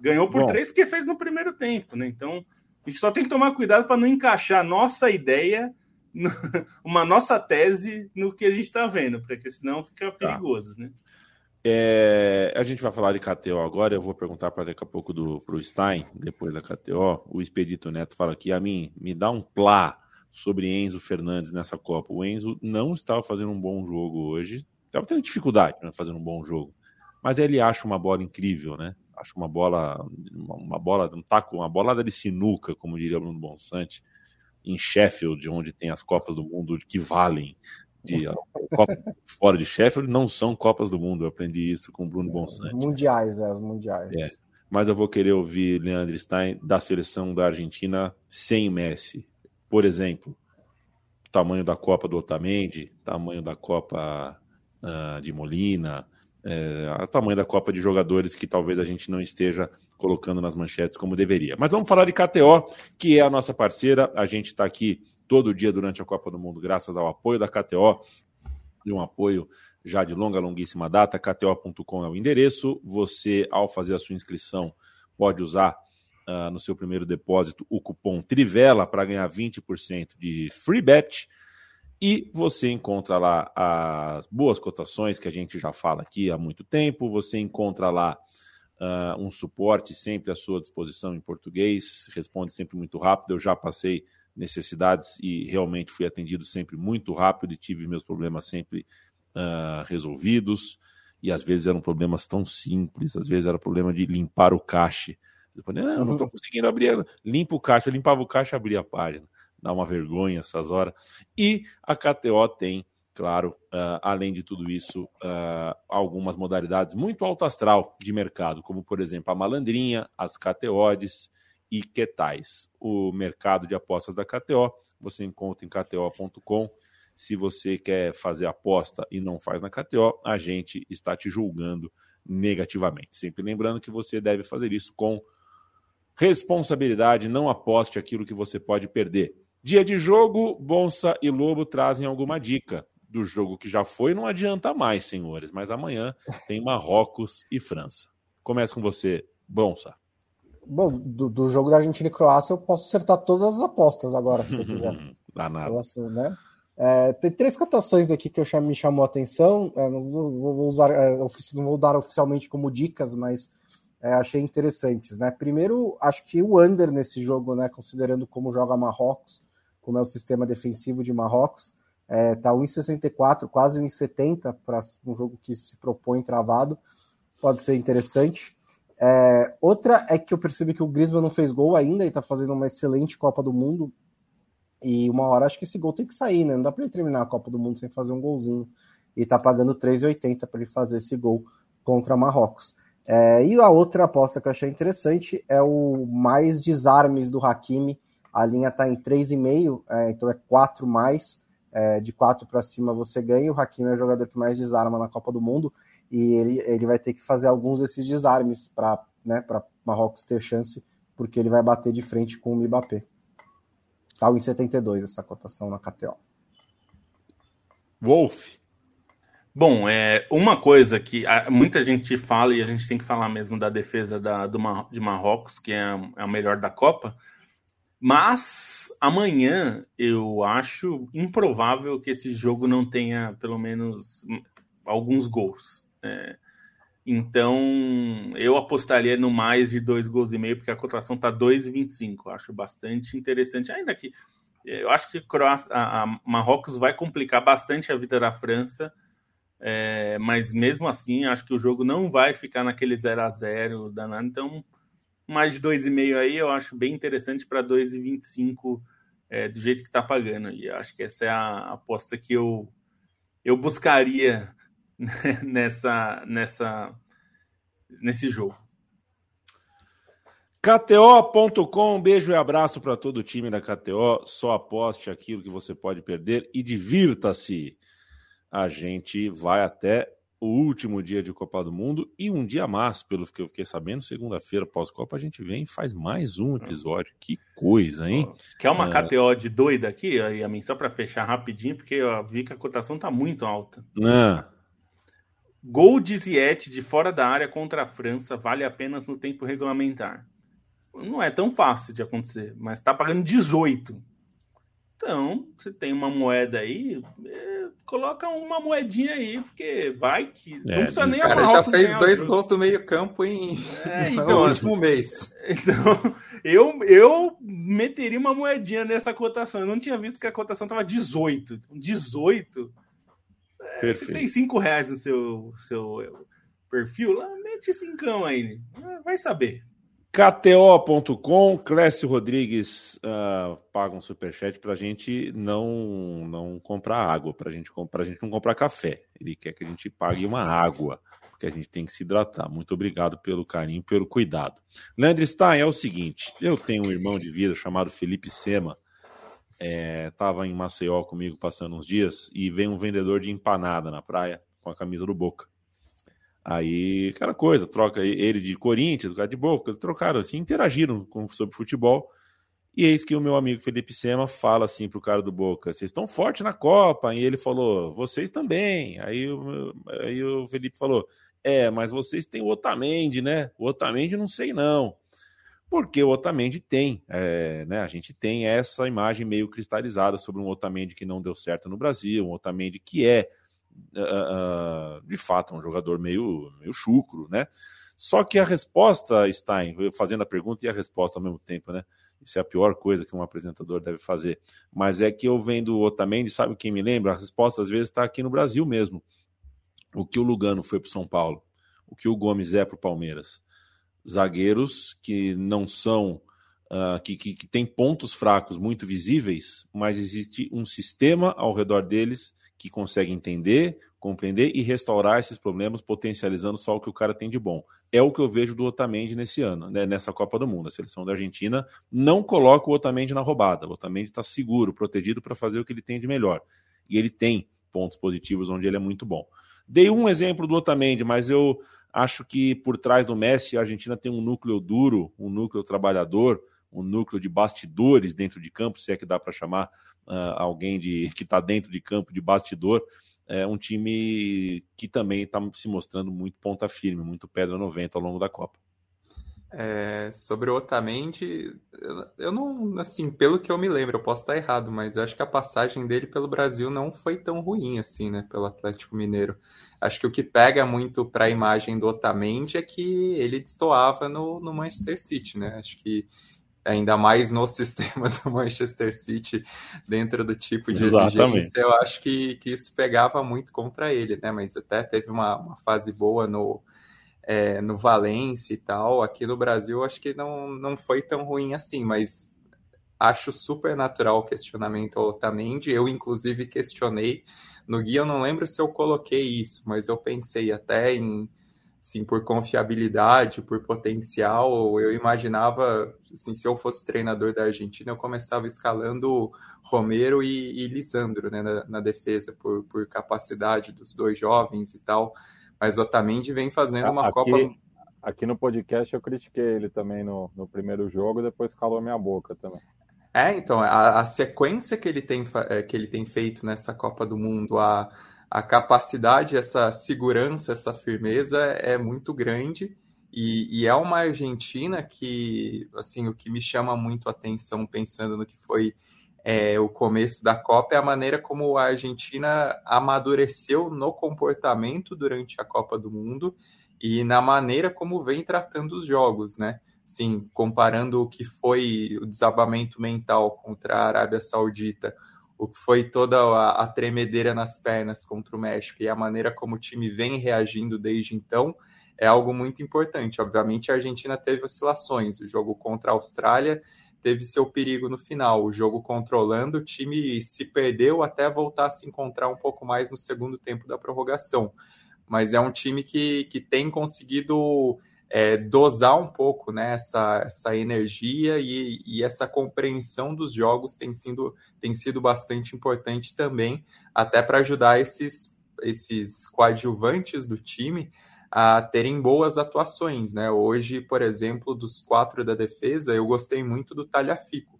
Ganhou por Bom. 3 porque fez no primeiro tempo, né? Então, a gente só tem que tomar cuidado para não encaixar nossa ideia, <laughs> uma nossa tese no que a gente está vendo, porque senão fica tá. perigoso, tá. né? É, a gente vai falar de KTO agora. Eu vou perguntar para daqui a pouco do pro Stein, depois da KTO. O Expedito Neto fala aqui: a mim, me dá um plá sobre Enzo Fernandes nessa Copa. O Enzo não estava fazendo um bom jogo hoje, estava tendo dificuldade né, fazendo um bom jogo, mas ele acha uma bola incrível, né? Acha uma bola, uma, uma bola, um taco, uma bolada de sinuca, como diria Bruno Bonsante, em Sheffield, onde tem as Copas do Mundo que valem de Copa fora de Sheffield não são Copas do Mundo. Eu aprendi isso com o Bruno Bonsante. Mundiais, é, os mundiais. É. Mas eu vou querer ouvir Leandro Stein da seleção da Argentina sem Messi. Por exemplo, tamanho da Copa do Otamendi, tamanho da Copa uh, de Molina, é, tamanho da Copa de jogadores que talvez a gente não esteja colocando nas manchetes como deveria. Mas vamos falar de KTO, que é a nossa parceira. A gente está aqui todo dia durante a Copa do Mundo, graças ao apoio da KTO e um apoio já de longa, longuíssima data. KTO.com é o endereço. Você, ao fazer a sua inscrição, pode usar uh, no seu primeiro depósito o cupom Trivela para ganhar 20% de free bet. E você encontra lá as boas cotações que a gente já fala aqui há muito tempo. Você encontra lá uh, um suporte sempre à sua disposição em português, responde sempre muito rápido. Eu já passei necessidades e realmente fui atendido sempre muito rápido e tive meus problemas sempre uh, resolvidos. E às vezes eram problemas tão simples, às vezes era problema de limpar o cache. Eu falei, não, não estou conseguindo abrir. Limpa o caixa, eu limpava o caixa, abria a página. Dá uma vergonha essas horas. E a KTO tem, claro, uh, além de tudo isso, uh, algumas modalidades muito alto astral de mercado, como por exemplo a malandrinha, as KTOs, e que tais. O mercado de apostas da KTO você encontra em kto.com. Se você quer fazer aposta e não faz na KTO, a gente está te julgando negativamente. Sempre lembrando que você deve fazer isso com responsabilidade, não aposte aquilo que você pode perder. Dia de jogo, Bonsa e Lobo trazem alguma dica. Do jogo que já foi, não adianta mais, senhores, mas amanhã tem Marrocos e França. Começa com você, Bonsa. Bom, do, do, jogo da Argentina e Croácia eu posso acertar todas as apostas agora, se você quiser. <laughs> Dá nada. Posso, né? É, tem três cotações aqui que eu me chamou a atenção. É, não, vou usar, é, não vou dar oficialmente como dicas, mas é, achei interessantes. Né? Primeiro, acho que o under nesse jogo, né, considerando como joga Marrocos, como é o sistema defensivo de Marrocos, é, tá 1,64, quase 1,70 para um jogo que se propõe travado. Pode ser interessante. É, outra é que eu percebi que o Griezmann não fez gol ainda e tá fazendo uma excelente Copa do Mundo. E uma hora acho que esse gol tem que sair, né? Não dá para ele terminar a Copa do Mundo sem fazer um golzinho. E tá pagando 3,80 para ele fazer esse gol contra Marrocos. É, e a outra aposta que eu achei interessante é o mais desarmes do Hakimi. A linha tá em 3,5, é, então é 4 mais. É, de 4 para cima você ganha. O Hakimi é o jogador que mais desarma na Copa do Mundo e ele, ele vai ter que fazer alguns desses desarmes para né, Marrocos ter chance, porque ele vai bater de frente com o Mbappé. Tá em 72 essa cotação na KTO. Wolf. Bom, é uma coisa que muita gente fala e a gente tem que falar mesmo da defesa da, do, de Marrocos, que é, é a melhor da Copa, mas amanhã eu acho improvável que esse jogo não tenha pelo menos alguns gols. É, então, eu apostaria no mais de dois gols e meio, porque a cotação está 2,25. Acho bastante interessante. Ainda que eu acho que a, a Marrocos vai complicar bastante a vida da França, é, mas mesmo assim, acho que o jogo não vai ficar naquele 0 a 0 danado. Então, mais de 2,5 aí eu acho bem interessante para 2,25 é, do jeito que está pagando. E acho que essa é a aposta que eu, eu buscaria <laughs> nessa, nessa, nesse jogo. KTO.com, beijo e abraço para todo o time da KTO. Só aposte aquilo que você pode perder e divirta-se. A gente vai até o último dia de Copa do Mundo e um dia mais, pelo que eu fiquei sabendo, segunda-feira pós-Copa, a gente vem e faz mais um episódio. Que coisa, hein? Quer uma é... KTO de doida aqui, a mim, só para fechar rapidinho, porque eu vi que a cotação tá muito alta. Ah. Gol de Ziete de fora da área contra a França vale apenas no tempo regulamentar não é tão fácil de acontecer, mas está pagando 18. Então, você tem uma moeda aí, é, coloca uma moedinha aí, porque vai que. É, não precisa nem O cara já fez dois gols do meio-campo em é, <laughs> então, no último mês. Então, eu, eu meteria uma moedinha nessa cotação. Eu não tinha visto que a cotação estava 18. 18. Perfeito. tem 5 reais no seu, seu perfil, lá, mete 5 aí. Vai saber. KTO.com, Clécio Rodrigues uh, paga um superchat para a gente não, não comprar água, para gente, a gente não comprar café. Ele quer que a gente pague uma água, porque a gente tem que se hidratar. Muito obrigado pelo carinho, pelo cuidado. Leandro Stein, é o seguinte: eu tenho um irmão de vida chamado Felipe Sema, estava é, em Maceió comigo passando uns dias e veio um vendedor de empanada na praia com a camisa do Boca. Aí, aquela coisa, troca ele de Corinthians, o cara de Boca, trocaram assim, interagiram com, sobre futebol. E eis que o meu amigo Felipe Sema fala assim pro cara do Boca: vocês estão fortes na Copa. E ele falou: vocês também. Aí, aí o Felipe falou: é, mas vocês têm o Otamendi, né? O Otamendi não sei não. Porque o Otamendi tem, é, né? A gente tem essa imagem meio cristalizada sobre um Otamendi que não deu certo no Brasil, um Otamendi que é uh, de fato, um jogador meio, meio chucro, né? Só que a resposta está em, fazendo a pergunta e a resposta ao mesmo tempo, né? Isso é a pior coisa que um apresentador deve fazer. Mas é que eu vendo o Otamendi, sabe quem me lembra? A resposta às vezes está aqui no Brasil mesmo. O que o Lugano foi para São Paulo, o que o Gomes é para o Palmeiras. Zagueiros que não são Uh, que, que, que, tem pontos fracos muito visíveis, mas existe um sistema ao redor deles que consegue entender, compreender e restaurar esses problemas, potencializando só o que o cara tem de bom. É o que eu vejo do Otamendi nesse ano, né, nessa Copa do Mundo. A seleção da Argentina não coloca o Otamendi na roubada. O Otamendi está seguro, protegido para fazer o que ele tem de melhor. E ele tem pontos positivos onde ele é muito bom. Dei um exemplo do Otamendi, mas eu acho que por trás do Messi, a Argentina tem um núcleo duro, um núcleo trabalhador, um núcleo de bastidores dentro de campo, se é que dá para chamar uh, alguém de, <laughs> que está dentro de campo de bastidor. É um time que também está se mostrando muito ponta firme, muito pedra 90 ao longo da Copa. É, sobre o Otamendi, eu não, assim, pelo que eu me lembro, eu posso estar errado, mas eu acho que a passagem dele pelo Brasil não foi tão ruim assim, né, pelo Atlético Mineiro. Acho que o que pega muito para a imagem do Otamendi é que ele destoava no, no Manchester City, né? Acho que ainda mais no <laughs> sistema do Manchester City, dentro do tipo de Exatamente. exigência, eu acho que, que isso pegava muito contra ele, né? Mas até teve uma, uma fase boa no, é, no Valência e tal. Aqui no Brasil, acho que não, não foi tão ruim assim, mas acho super natural o questionamento ao Otamendi. Eu, inclusive, questionei. No guia, eu não lembro se eu coloquei isso, mas eu pensei até em assim, por confiabilidade, por potencial, eu imaginava, assim, se eu fosse treinador da Argentina, eu começava escalando Romero e, e Lisandro né, na, na, defesa, por, por capacidade dos dois jovens e tal. Mas o Otamendi vem fazendo uma aqui, Copa... Aqui no podcast eu critiquei ele também no, no primeiro jogo, depois calou minha boca também. É, então, a, a sequência que ele, tem, é, que ele tem feito nessa Copa do Mundo, a a capacidade, essa segurança, essa firmeza é muito grande. E, e, é uma Argentina que, assim, o que me chama muito a atenção pensando no que foi é, o começo da Copa é a maneira como a Argentina amadureceu no comportamento durante a Copa do Mundo e na maneira como vem tratando os jogos, né? Sim, comparando o que foi o desabamento mental contra a Arábia Saudita o que foi toda a, a, tremedeira nas pernas contra o México e a maneira como o time vem reagindo desde então é algo muito importante. Obviamente, a Argentina teve oscilações. O jogo contra a Austrália teve seu perigo no final. O jogo controlando, o time se perdeu até voltar a se encontrar um pouco mais no segundo tempo da prorrogação. Mas é um time que, que tem conseguido é, dosar um pouco né, essa, essa energia e, e, essa compreensão dos jogos tem sido, tem sido bastante importante também, até para ajudar esses, esses coadjuvantes do time a terem boas atuações. Né? Hoje, por exemplo, dos quatro da defesa, eu gostei muito do Talhafico.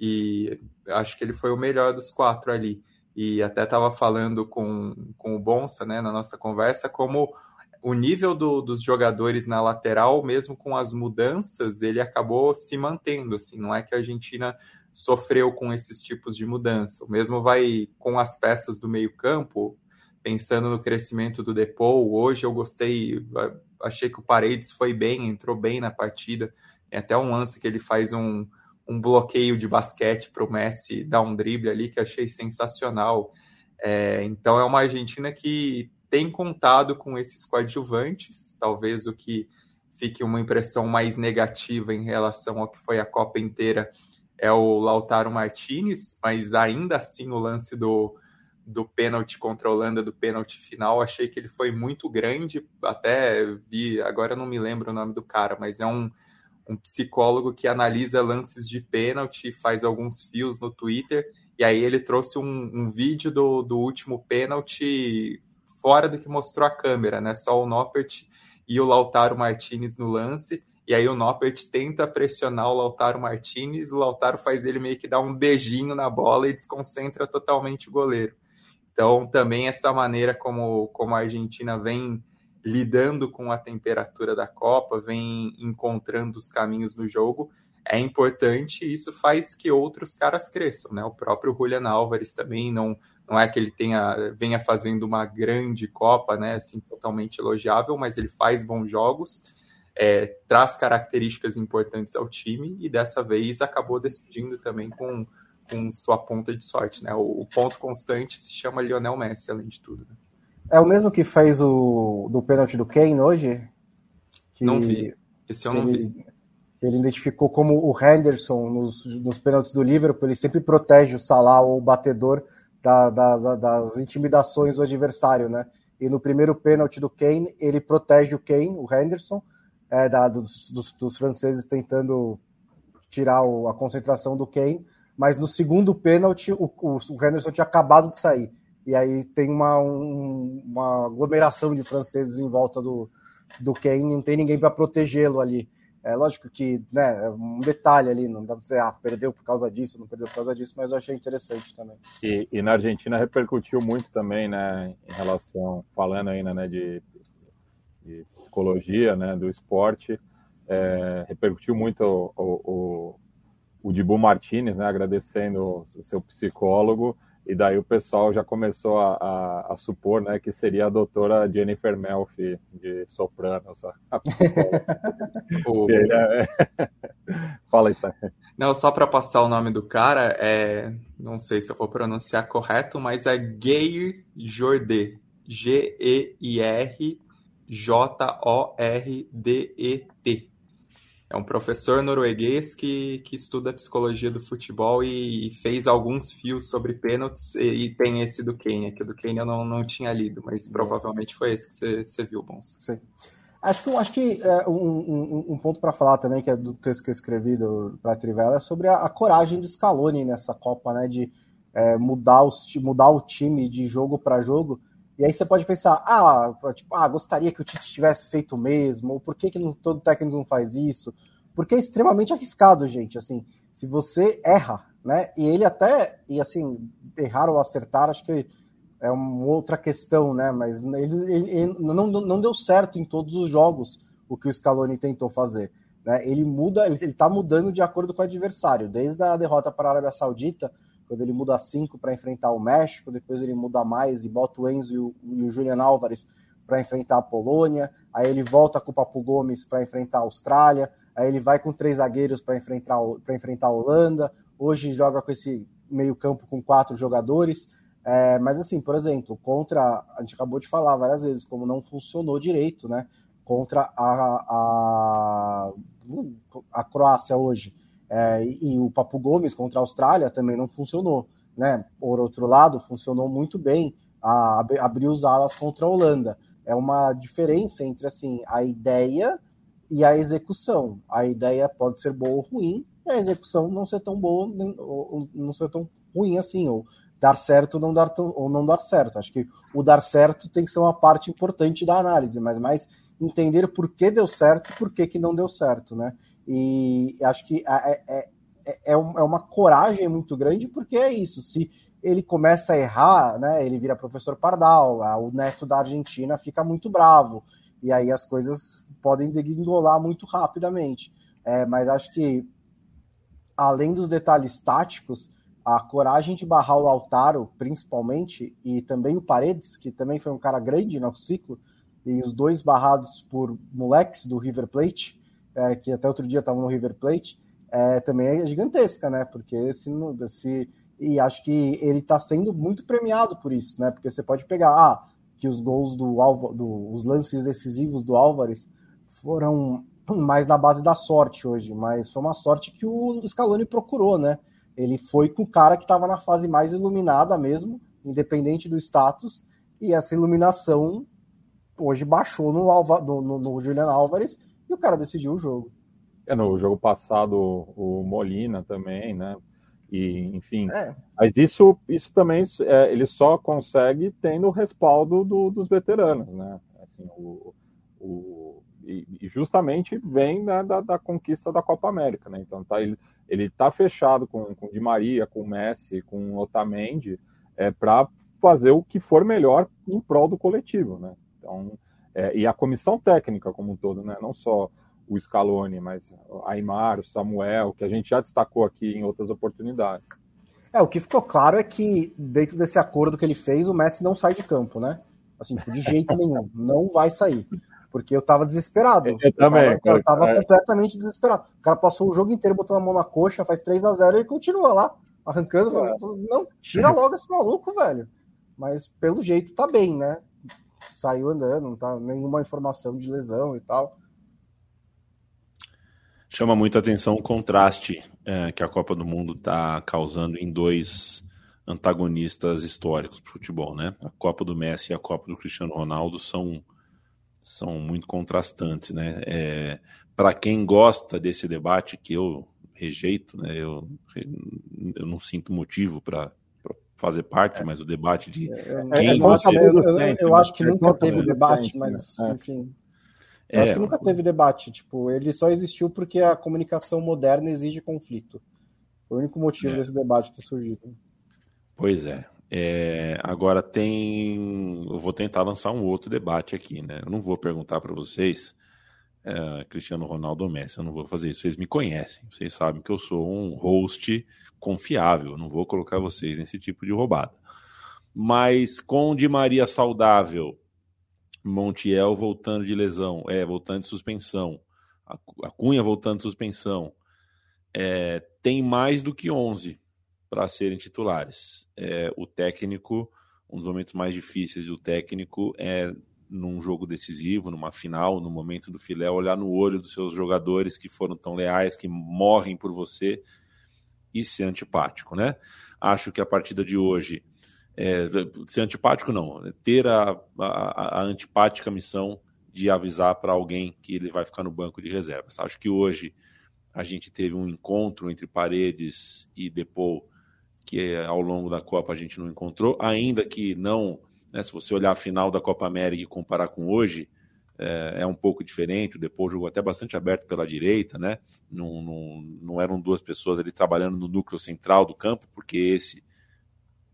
E acho que ele foi o melhor dos quatro ali. E até estava falando com, com o Bonsa né, na nossa conversa, como o nível do, dos jogadores na lateral, mesmo com as mudanças, ele acabou se mantendo. Assim, não é que a Argentina sofreu com esses tipos de mudança. O mesmo vai com as peças do meio-campo, pensando no crescimento do Depou. Hoje eu gostei, achei que o Paredes foi bem, entrou bem na partida. Tem até um lance que ele faz um, um bloqueio de basquete para o Messi dar um drible ali que achei sensacional. É, então é uma Argentina que tem contado com esses coadjuvantes, talvez o que fique uma impressão mais negativa em relação ao que foi a Copa inteira é o Lautaro Martinez, mas ainda assim o lance do, do pênalti contra a Holanda, do pênalti final, achei que ele foi muito grande, até vi, agora não me lembro o nome do cara, mas é um, um psicólogo que analisa lances de pênalti, faz alguns fios no Twitter, e aí ele trouxe um, um vídeo do, do último pênalti fora do que mostrou a câmera, né? Só o Noppert e o Lautaro Martinez no lance. E aí o Noppert tenta pressionar o Lautaro Martinez, o Lautaro faz ele meio que dar um beijinho na bola e desconcentra totalmente o goleiro. Então, também essa maneira como, como a Argentina vem lidando com a temperatura da Copa, vem encontrando os caminhos no jogo, é importante e isso faz que outros caras cresçam, né? O próprio Julian Álvares também não não é que ele tenha venha fazendo uma grande Copa, né? Assim, totalmente elogiável, mas ele faz bons jogos, é, traz características importantes ao time e dessa vez acabou decidindo também com, com sua ponta de sorte, né? O, o ponto constante se chama Lionel Messi, além de tudo. Né? É o mesmo que fez o do pênalti do Kane hoje? Que não vi. Esse eu não ele, vi. Ele identificou como o Henderson nos, nos pênaltis do Liverpool, ele sempre protege o Salah ou o batedor da, das, das, intimidações do adversário, né? E no primeiro pênalti do Kane, ele protege o Kane, o Henderson, é, da, dos, dos, dos, franceses tentando tirar o, a concentração do Kane, mas no segundo pênalti o, o, o Henderson tinha acabado de sair. E aí tem uma, um, uma aglomeração de franceses em volta do, do Kane, não tem ninguém para protegê-lo ali. É lógico que, né, é um detalhe ali, não dá pra dizer, ah, perdeu por causa disso, não perdeu por causa disso, mas eu achei interessante também. E, e na Argentina repercutiu muito também, né, em relação, falando ainda, né, de, de psicologia, né, do esporte, é, repercutiu muito o, o, o, Dibu Martinez, né, agradecendo o seu psicólogo, e daí o pessoal já começou a, a, a, supor né, que seria a doutora Jennifer Melfi de Sopranos. <laughs> é... <laughs> Fala isso aí. Não, só para passar o nome do cara, é... não sei se eu vou pronunciar correto, mas é Geir Jordet. G-E-I-R J-O-R-D-E-T. É um professor norueguês que, que estuda psicologia do futebol e, e fez alguns fios sobre pênaltis e, e, tem esse do Kane, que do Kane eu não, não tinha lido, mas provavelmente foi esse que você, você viu, Bons. Sim. Acho que, acho que é, um, um, um, ponto para falar também, que é do texto que eu escrevi para a Trivela, é sobre a, a, coragem do Scaloni nessa Copa, né? De é, mudar, os, mudar o time de jogo para jogo. E aí você pode pensar, ah, tipo, ah, gostaria que o Tite tivesse feito o mesmo, ou por que, que não, todo técnico não faz isso? Porque é extremamente arriscado, gente. Assim, se você erra, né? E ele até, e assim, errar ou acertar, acho que é uma outra questão, né? Mas ele, ele, ele não, não deu certo em todos os jogos o que o Scaloni tentou fazer. Né? Ele muda, ele está mudando de acordo com o adversário. Desde a derrota para a Arábia Saudita, quando ele muda cinco para enfrentar o México, depois ele muda mais e bota o Enzo e o, e o Julian Álvares para enfrentar a Polônia, aí ele volta com o Papo Gomes para enfrentar a Austrália, aí ele vai com três zagueiros para enfrentar, enfrentar a Holanda, hoje joga com esse meio campo com quatro jogadores, é, mas assim, por exemplo, contra, a gente acabou de falar várias vezes, como não funcionou direito, né, contra a, a, a Croácia hoje, É, e o Papo Gomes contra a Austrália também não funcionou. Né? Por outro lado, funcionou muito bem a, abrir os alas contra a Holanda. É uma diferença entre assim a ideia e a execução. A ideia pode ser boa ou ruim, e a execução não ser tão boa, ou não ser tão ruim assim, ou dar certo ou não dar, ou não dar certo. Acho que o dar certo tem que ser uma parte importante da análise, mas mais entender por que deu certo e por que, que não deu certo, né? E acho que é, é, é, é uma coragem muito grande, porque é isso, se ele começa a errar, né? Ele vira professor Pardal, o neto da Argentina fica muito bravo, e aí as coisas podem degringolar muito rapidamente. É, mas acho que, além dos detalhes táticos, a coragem de barrar o Altaro, principalmente, e também o Paredes, que também foi um cara grande no ciclo, e os dois barrados por moleques do River Plate, é, que até outro dia estavam no River Plate, é, também é gigantesca, né? Porque se, se e acho que ele está sendo muito premiado por isso, né? Porque você pode pegar ah, que os gols do, do os lances decisivos do Álvares foram mais na base da sorte hoje, mas foi uma sorte que o Scaloni procurou, né? Ele foi com o cara que estava na fase mais iluminada mesmo, independente do status, e essa iluminação hoje baixou no, Alva, no, no, no Julian Álvares e o cara decidiu o jogo. É, no jogo passado o Molina também, né? E, enfim, é. mas isso, isso também é, ele só consegue tendo o respaldo do, dos veteranos, né? Assim, o, o, e, e justamente vem né, da, da, conquista da Copa América, né? Então tá, ele, ele tá fechado com, com Di Maria, com Messi, com Otamendi, é, para fazer o que for melhor em prol do coletivo, né? Então, é, e a comissão técnica como um todo, né? Não só o Scaloni, mas o Aymar, o Samuel, que a gente já destacou aqui em outras oportunidades. É, o que ficou claro é que dentro desse acordo que ele fez, o Messi não sai de campo, né? Assim, de jeito nenhum, <laughs> não vai sair. Porque eu tava desesperado. Eu, eu também. Tava, eu tava é. completamente desesperado. O cara passou o jogo inteiro botando a mão na coxa, faz 3 a 0 e continua lá, arrancando. É. Não, tira logo esse maluco, velho. Mas pelo jeito tá bem, né? Saiu andando, não tá nenhuma informação de lesão e tal. Chama muita atenção o contraste é, que a Copa do Mundo está causando em dois antagonistas históricos para futebol, né? A Copa do Messi e a Copa do Cristiano Ronaldo são, são muito contrastantes, né? É, para quem gosta desse debate, que eu rejeito, né? Eu, eu não sinto motivo para fazer parte, é. mas o debate de é, é, quem é, você... Eu, eu, eu, acho que nunca teve o debate, mas, enfim... Eu é, acho que nunca teve debate. Tipo, ele só existiu porque a comunicação moderna exige conflito. Foi o único motivo é. desse debate ter surgido. Pois é. é. Agora tem. Eu vou tentar lançar um outro debate aqui, né? Eu não vou perguntar para vocês, é, Cristiano Ronaldo ou Messi. Eu não vou fazer isso. Vocês me conhecem. Vocês sabem que eu sou um host confiável. Não vou colocar vocês nesse tipo de roubada. Mas com Di Maria saudável Montiel voltando de lesão, é, voltando de suspensão, a Cunha voltando de suspensão, é, tem mais do que 11 para serem titulares. É, o técnico, um dos momentos mais difíceis do técnico é num jogo decisivo, numa final, no momento do filé, olhar no olho dos seus jogadores que foram tão leais, que morrem por você e ser antipático, né? Acho que a partida de hoje é, ser antipático não, é ter a, a, a antipática missão de avisar para alguém que ele vai ficar no banco de reservas. Acho que hoje a gente teve um encontro entre Paredes e Depou que ao longo da Copa a gente não encontrou, ainda que não, né, se você olhar a final da Copa América e comparar com hoje, é, é um pouco diferente. O Depou jogou até bastante aberto pela direita, né? Não, não, não eram duas pessoas ali trabalhando no núcleo central do campo, porque esse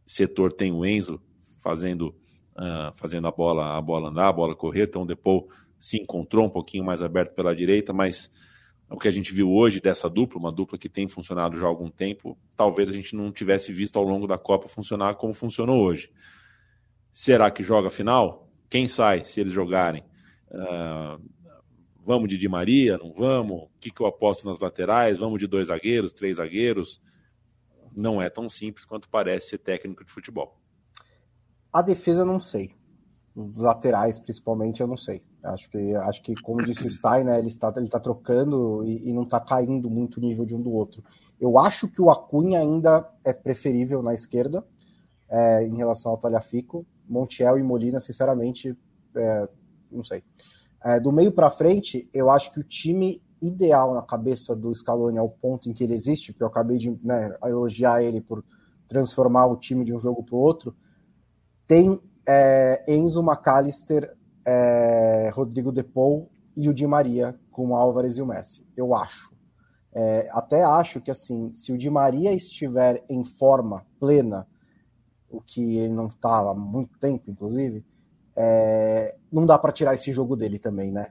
setor tem o Enzo fazendo, uh, fazendo a bola a bola andar, a bola correr, então o Depou se encontrou um pouquinho mais aberto pela direita, mas o que a gente viu hoje dessa dupla, uma dupla que tem funcionado já há algum tempo, talvez a gente não tivesse visto ao longo da Copa funcionar como funcionou hoje. Será que joga a final? Quem sai se eles jogarem? Uh, vamos de Di Maria? Não vamos? O que, que eu aposto nas laterais? Vamos de dois zagueiros, três zagueiros? não é tão simples quanto parece ser técnico de futebol. A defesa não sei. Os laterais, principalmente, eu não sei. Acho que, acho que como disse o Stein, né, ele está, ele está trocando e, e não está caindo muito o nível de um do outro. Eu acho que o Acunha ainda é preferível na esquerda é, em relação ao Talhafico. Montiel e Molina, sinceramente, é, não sei. É, do meio para frente, eu acho que o time ideal na cabeça do Scaloni ao ponto em que ele existe, porque eu acabei de né, elogiar ele por transformar o time de um jogo para o outro, tem é, Enzo McAllister, é, Rodrigo Depou e o Di Maria com o Álvares e o Messi, eu acho. É, até acho que assim, se o Di Maria estiver em forma plena, o que ele não estava há muito tempo, inclusive, é, não dá para tirar esse jogo dele também, né?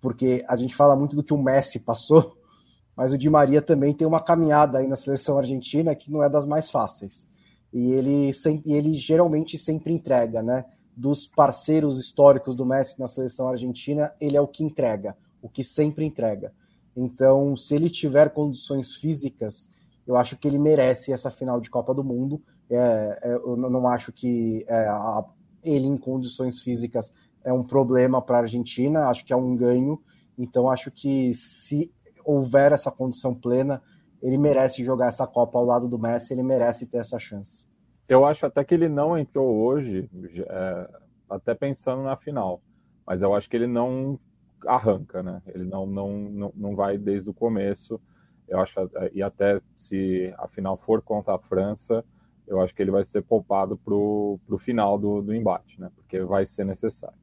Porque a gente fala muito do que o Messi passou, <laughs> mas o Di Maria também tem uma caminhada aí na seleção argentina que não é das mais fáceis. E ele, sempre, ele geralmente sempre entrega, né? Dos parceiros históricos do Messi na seleção argentina, ele é o que entrega, o que sempre entrega. Então, se ele tiver condições físicas, eu acho que ele merece essa final de Copa do Mundo. É, é, eu não acho que é, a, ele, em condições físicas, é um problema para a Argentina, acho que é um ganho. Então, acho que se houver essa condição plena, ele merece jogar essa Copa ao lado do Messi, ele merece ter essa chance. Eu acho até que ele não entrou hoje, é, até pensando na final, mas eu acho que ele não arranca, né? Ele não, não, não, não vai desde o começo. Eu acho, e até se a final for contra a França, eu acho que ele vai ser poupado para o final do, do embate, né? Porque vai ser necessário.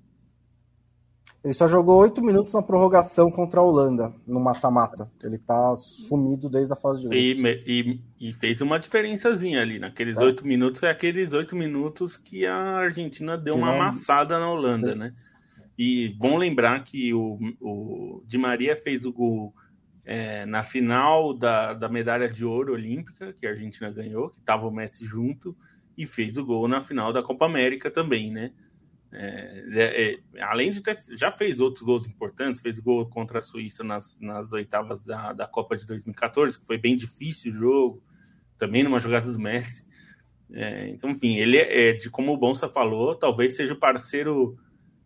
Ele só jogou oito minutos na prorrogação contra a Holanda, no mata-mata. Ele tá sumido desde a fase de hoje. E, e, e, fez uma diferençazinha ali. Naqueles é. oito é. minutos, foi aqueles oito minutos que a Argentina deu uma amassada na Holanda, Sim. né? E bom lembrar que o, o Di Maria fez o gol é, na final da, da medalha de ouro olímpica, que a Argentina ganhou, que estava o Messi junto, e fez o gol na final da Copa América também, né? É, é, é, além de ter, já fez outros gols importantes, fez gol contra a Suíça nas, nas oitavas da, da Copa de 2014, que foi bem difícil o jogo, também numa jogada do Messi. É, então, enfim, ele é, é, de como o Bonsa falou, talvez seja o parceiro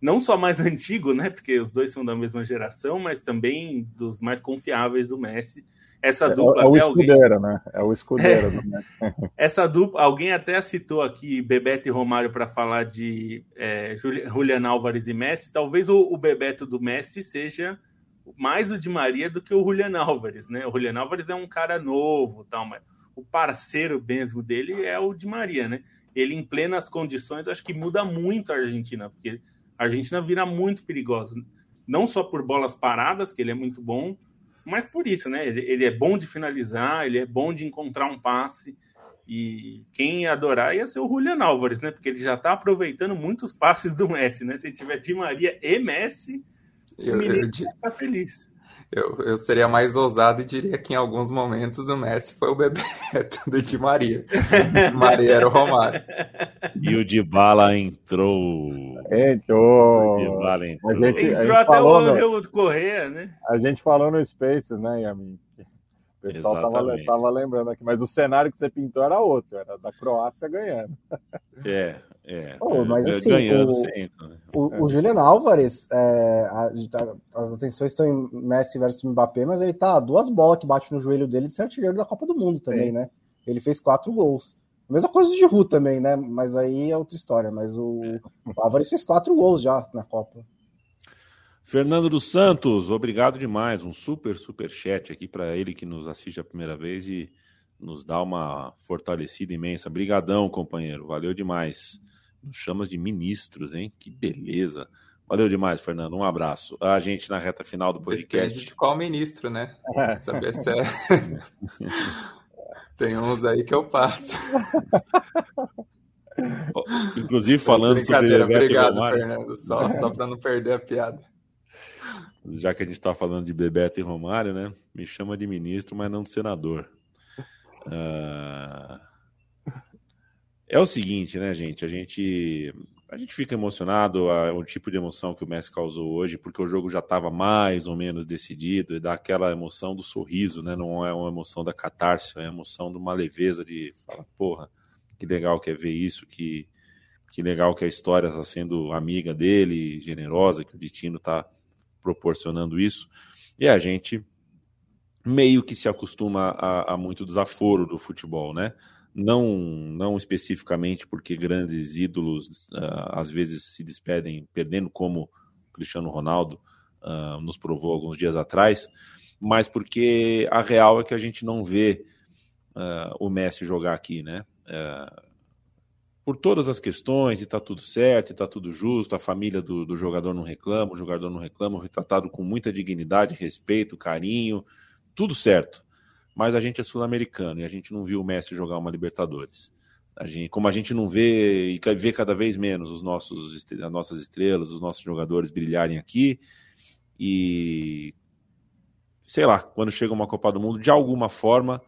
não só mais <laughs> antigo, né? Porque os dois são da mesma geração, mas também dos mais confiáveis do Messi essa é, dupla. É, é o escudeiro, alguém... né? É o escudeiro. É. <laughs> Essa dupla, alguém até citou aqui Bebeto e Romário para falar de é, Julian Álvares e Messi. Talvez o, o, Bebeto do Messi seja mais o de Maria do que o Julian Álvares, né? O Julian Álvares é um cara novo, tal, mas o parceiro mesmo dele é o de Maria, né? Ele em plenas condições, acho que muda muito a Argentina, porque a Argentina vira muito perigosa, não só por bolas paradas, que ele é muito bom, mas por isso, né? Ele, ele, é bom de finalizar, ele é bom de encontrar um passe. E quem ia adorar ia ser o Julian Álvares, né? Porque ele já está aproveitando muitos passes do Messi, né? Se tiver Di Maria e Messi, eu, o menino está feliz. Eu, eu seria mais ousado e diria que em alguns momentos o Messi foi o Bebeto <laughs> do Di Maria. Maria era o Romário. E o Di Bala entrou. Entrou. O Di Bala entrou. A gente, entrou a gente até o jogo do Correia, né? A gente falou no Spaces, né, Yamin? O pessoal tava, tava, lembrando aqui, mas o cenário que você pintou era outro, era da Croácia ganhando. É, é. Oh, mas assim, ganhando o, sempre, né? o, o Julian Álvares, é, a, a, as atenções estão em Messi versus Mbappé, mas ele tá duas bolas que bate no joelho dele de ser artilheiro da Copa do Mundo também, Sim. né? Ele fez quatro gols. A mesma coisa do Giroud também, né? Mas aí é outra história. Mas o, é. o Álvares fez quatro gols já na Copa. Fernando dos Santos, obrigado demais. Um super, super chat aqui para ele que nos assiste a primeira vez e nos dá uma fortalecida imensa. Brigadão, companheiro. Valeu demais. Nos chamas de ministros, hein? Que beleza. Valeu demais, Fernando. Um abraço. A gente na reta final do podcast. Depende de qual ministro, né? Saber se é... <laughs> Tem uns aí que eu passo. Inclusive falando sobre Obrigado, Fernando. Só, <laughs> só para não perder a piada já que a gente está falando de Bebeto e Romário, né? Me chama de ministro, mas não de senador. Uh... É o seguinte, né, gente? A gente a gente fica emocionado, o tipo de emoção que o Messi causou hoje, porque o jogo já estava mais ou menos decidido e dá aquela emoção do sorriso, né? Não é uma emoção da catarse, é a emoção de uma leveza de falar, porra, que legal que é ver isso, que que legal que a história está sendo amiga dele, generosa, que o destino está proporcionando isso. E a gente meio que se acostuma a, a, muito desaforo do futebol, né? Não, não especificamente porque grandes ídolos uh, às vezes se despedem perdendo, como Cristiano Ronaldo uh, nos provou alguns dias atrás, mas porque a real é que a gente não vê uh, o Messi jogar aqui, né? por todas as questões, e está tudo certo, e está tudo justo, a família do, do, jogador não reclama, o jogador não reclama, retratado com muita dignidade, respeito, carinho, tudo certo. Mas a gente é sul-americano e a gente não viu o Messi jogar uma Libertadores. A gente, como a gente não vê e vê cada vez menos os nossos, as nossas estrelas, os nossos jogadores brilharem aqui, e sei lá, quando chega uma Copa do Mundo, de alguma forma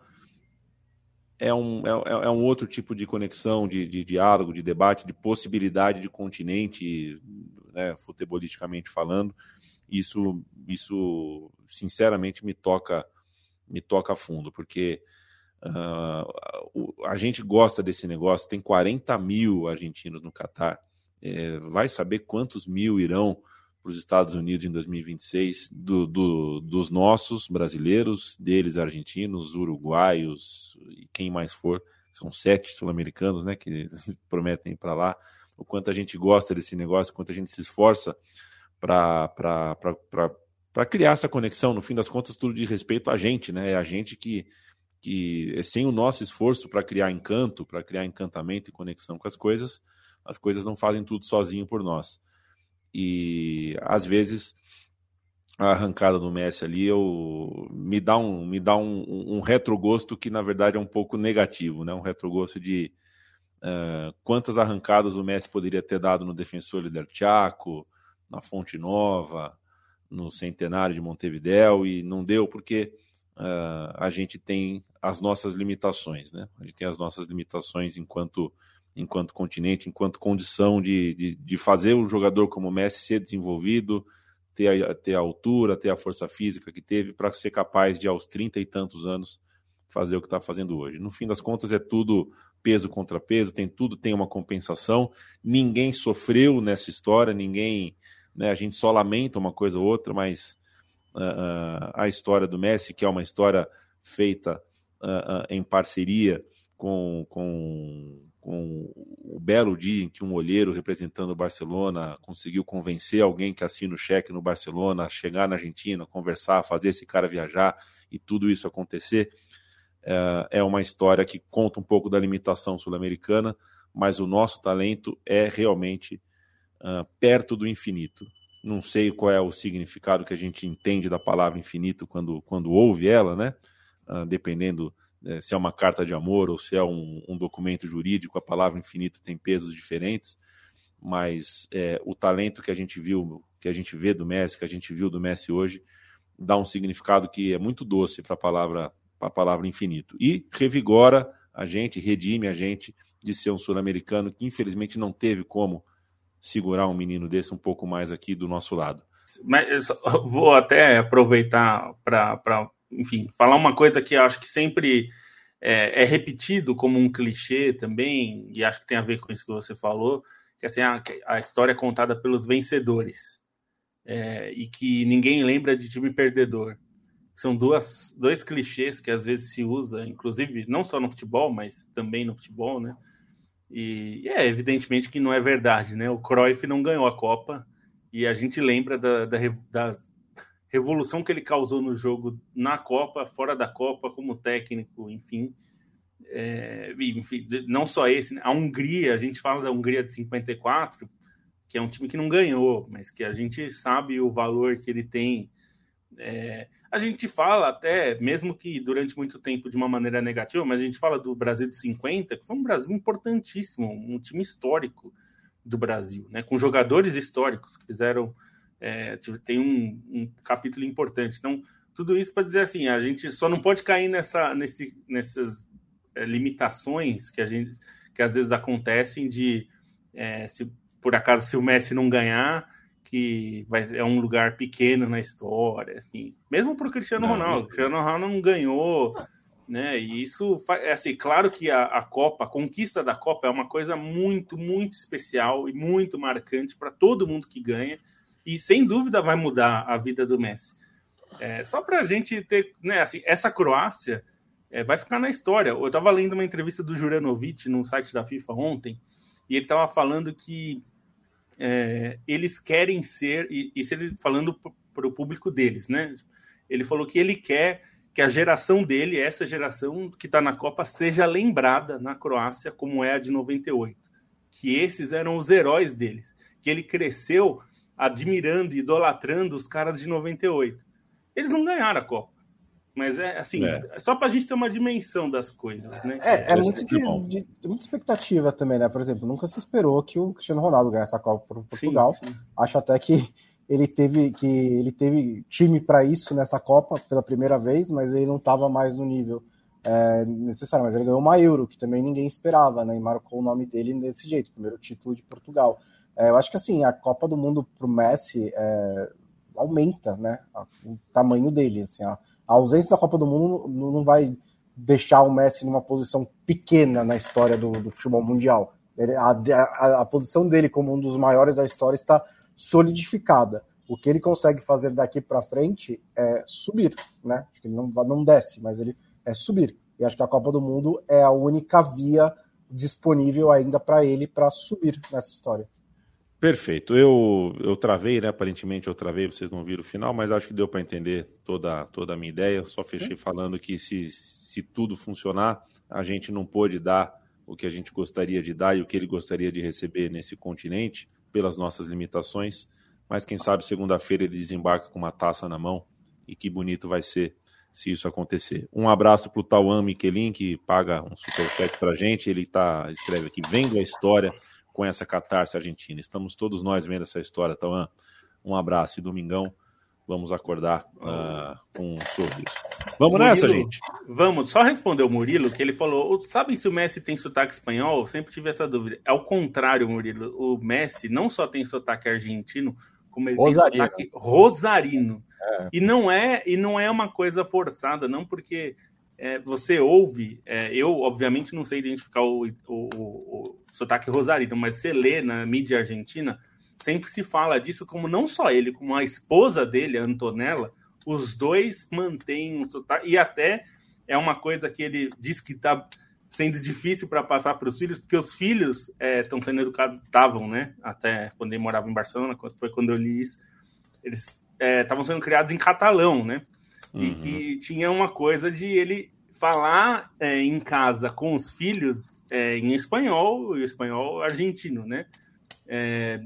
é um, é, é, é um outro tipo de conexão, de, de, diálogo, de debate, de possibilidade de continente, né, futebolisticamente falando. Isso, isso sinceramente me toca, me toca a fundo, porque uh, a gente gosta desse negócio. Tem 40 mil argentinos no Catar. É, vai saber quantos mil irão para os Estados Unidos em 2026 do, do, dos nossos brasileiros, deles argentinos, uruguaios e quem mais for. São sete sul-americanos né, que <laughs> prometem ir para lá. O quanto a gente gosta desse negócio, o quanto a gente se esforça para criar essa conexão. No fim das contas, tudo de respeito a gente, né? É a gente que, que sem o nosso esforço para criar encanto, para criar encantamento e conexão com as coisas, as coisas não fazem tudo sozinho por nós. E às vezes a arrancada do Messi ali eu, me dá, um, me dá um, um retrogosto que na verdade é um pouco negativo, né? um retrogosto de uh, quantas arrancadas o Messi poderia ter dado no Defensor del Chaco, na Fonte Nova, no Centenário de Montevidéu e não deu porque uh, a gente tem as nossas limitações, né? A gente tem as nossas limitações enquanto enquanto continente, enquanto condição de, de, de fazer um jogador como o Messi ser desenvolvido, ter a, ter a altura, ter a força física que teve para ser capaz de, aos trinta e tantos anos, fazer o que está fazendo hoje. No fim das contas, é tudo peso contra peso, tem tudo tem uma compensação. Ninguém sofreu nessa história, ninguém. Né, a gente só lamenta uma coisa ou outra, mas uh, a história do Messi, que é uma história feita uh, uh, em parceria com, com com o belo dia em que um olheiro representando o Barcelona conseguiu convencer alguém que assina o cheque no Barcelona a chegar na Argentina, conversar, fazer esse cara viajar e tudo isso acontecer, é, é uma história que conta um pouco da limitação sul-americana, mas o nosso talento é realmente uh, perto do infinito. Não sei qual é o significado que a gente entende da palavra infinito quando, quando ouve ela, né? Uh, dependendo é, se é uma carta de amor ou se é um, um, documento jurídico, a palavra infinito tem pesos diferentes, mas é, o talento que a gente viu, que a gente vê do Messi, que a gente viu do Messi hoje, dá um significado que é muito doce para a palavra, a palavra infinito. E revigora a gente, redime a gente de ser um sul-americano que infelizmente não teve como segurar um menino desse um pouco mais aqui do nosso lado. Mas <laughs> vou até aproveitar para enfim, falar uma coisa que eu acho que sempre é, é, repetido como um clichê também, e acho que tem a ver com isso que você falou, que assim, a, a história é contada pelos vencedores, é, e que ninguém lembra de time perdedor. São duas, dois clichês que às vezes se usa, inclusive não só no futebol, mas também no futebol, né? E, é evidentemente que não é verdade, né? O Cruyff não ganhou a Copa, e a gente lembra da, da, da revolução que ele causou no jogo na Copa, fora da Copa, como técnico, enfim. É, enfim não só esse, né? a Hungria, a gente fala da Hungria de 54, que é um time que não ganhou, mas que a gente sabe o valor que ele tem. É, a gente fala até, mesmo que durante muito tempo de uma maneira negativa, mas a gente fala do Brasil de 50, que foi um Brasil importantíssimo, um time histórico do Brasil, né, com jogadores históricos que fizeram é, tem um, um, capítulo importante. Então, tudo isso para dizer assim, a gente só não pode cair nessa, nesse, nessas é, limitações que a gente que às vezes acontecem de é, se por acaso se o Messi não ganhar que vai, é um lugar pequeno na história, assim. Mesmo para o Cristiano não, Ronaldo. O Cristiano Ronaldo não ganhou né? E isso é assim, claro que a, a, Copa, a conquista da Copa é uma coisa muito, muito especial e muito marcante para todo mundo que ganha e sem dúvida vai mudar a vida do Messi. É, só para a gente ter, né? Assim, essa Croácia é, vai ficar na história. Eu estava lendo uma entrevista do Juranovic no site da FIFA ontem e ele estava falando que é, eles querem ser, e isso ele falando para o público deles, né? Ele falou que ele quer que a geração dele, essa geração que está na Copa, seja lembrada na Croácia como é a de 98. Que esses eram os heróis deles. Que ele cresceu admirando, idolatrando os caras de 98. Eles não ganharam a Copa. Mas é assim, é. só para a gente ter uma dimensão das coisas, né? É, é muito de, de, de, muita expectativa também, né? Por exemplo, nunca se esperou que o Cristiano Ronaldo ganhasse a Copa por Portugal. Sim, sim. Acho até que ele teve que ele teve time para isso nessa Copa pela primeira vez, mas ele não estava mais no nível é, necessário. Mas ele ganhou uma Euro, que também ninguém esperava, né? E marcou o nome dele desse jeito, primeiro título de Portugal. É, eu acho que assim a Copa do Mundo para o Messi é, aumenta, né? O tamanho dele, assim, a, a ausência da Copa do Mundo não, vai deixar o Messi numa posição pequena na história do, do futebol mundial. Ele, a, a, a posição dele como um dos maiores da história está solidificada. O que ele consegue fazer daqui para frente é subir, né? Acho que ele não, não desce, mas ele é subir. E acho que a Copa do Mundo é a única via disponível ainda para ele para subir nessa história. Perfeito. Eu, eu travei, né? Aparentemente eu travei, vocês não viram o final, mas acho que deu para entender toda, toda a minha ideia. Eu só fechei Sim. falando que se, se tudo funcionar, a gente não pôde dar o que a gente gostaria de dar e o que ele gostaria de receber nesse continente pelas nossas limitações, mas quem sabe segunda-feira ele desembarca com uma taça na mão e que bonito vai ser se isso acontecer. Um abraço para o Tauan Miquelin, que paga um superchat para a gente. Ele tá, escreve aqui, vendo a história com essa catarse argentina. Estamos todos nós vendo essa história, Tauan. Um abraço e domingão vamos acordar uh, com um sorriso. Vamos Murilo, nessa, gente? Vamos, só responder o Murilo, que ele falou: sabem se o Messi tem sotaque espanhol? Eu sempre tive essa dúvida. É o contrário, Murilo. O Messi não só tem sotaque argentino, como ele rosarino. tem sotaque rosarino. É. E não é e não é uma coisa forçada, não porque é, você ouve. É, eu, obviamente, não sei identificar o, o, o, o sotaque rosarino, mas você lê na mídia argentina sempre se fala disso como não só ele, como a esposa dele, a Antonella, os dois mantêm um sotaque, e até é uma coisa que ele diz que está sendo difícil para passar para os filhos, porque os filhos estão é, sendo educados, estavam, né? Até quando ele morava em Barcelona, foi quando eu li isso, eles estavam é, sendo criados em catalão, né? Uhum. E que tinha uma coisa de ele falar é, em casa com os filhos é, em espanhol, e espanhol argentino, né? É,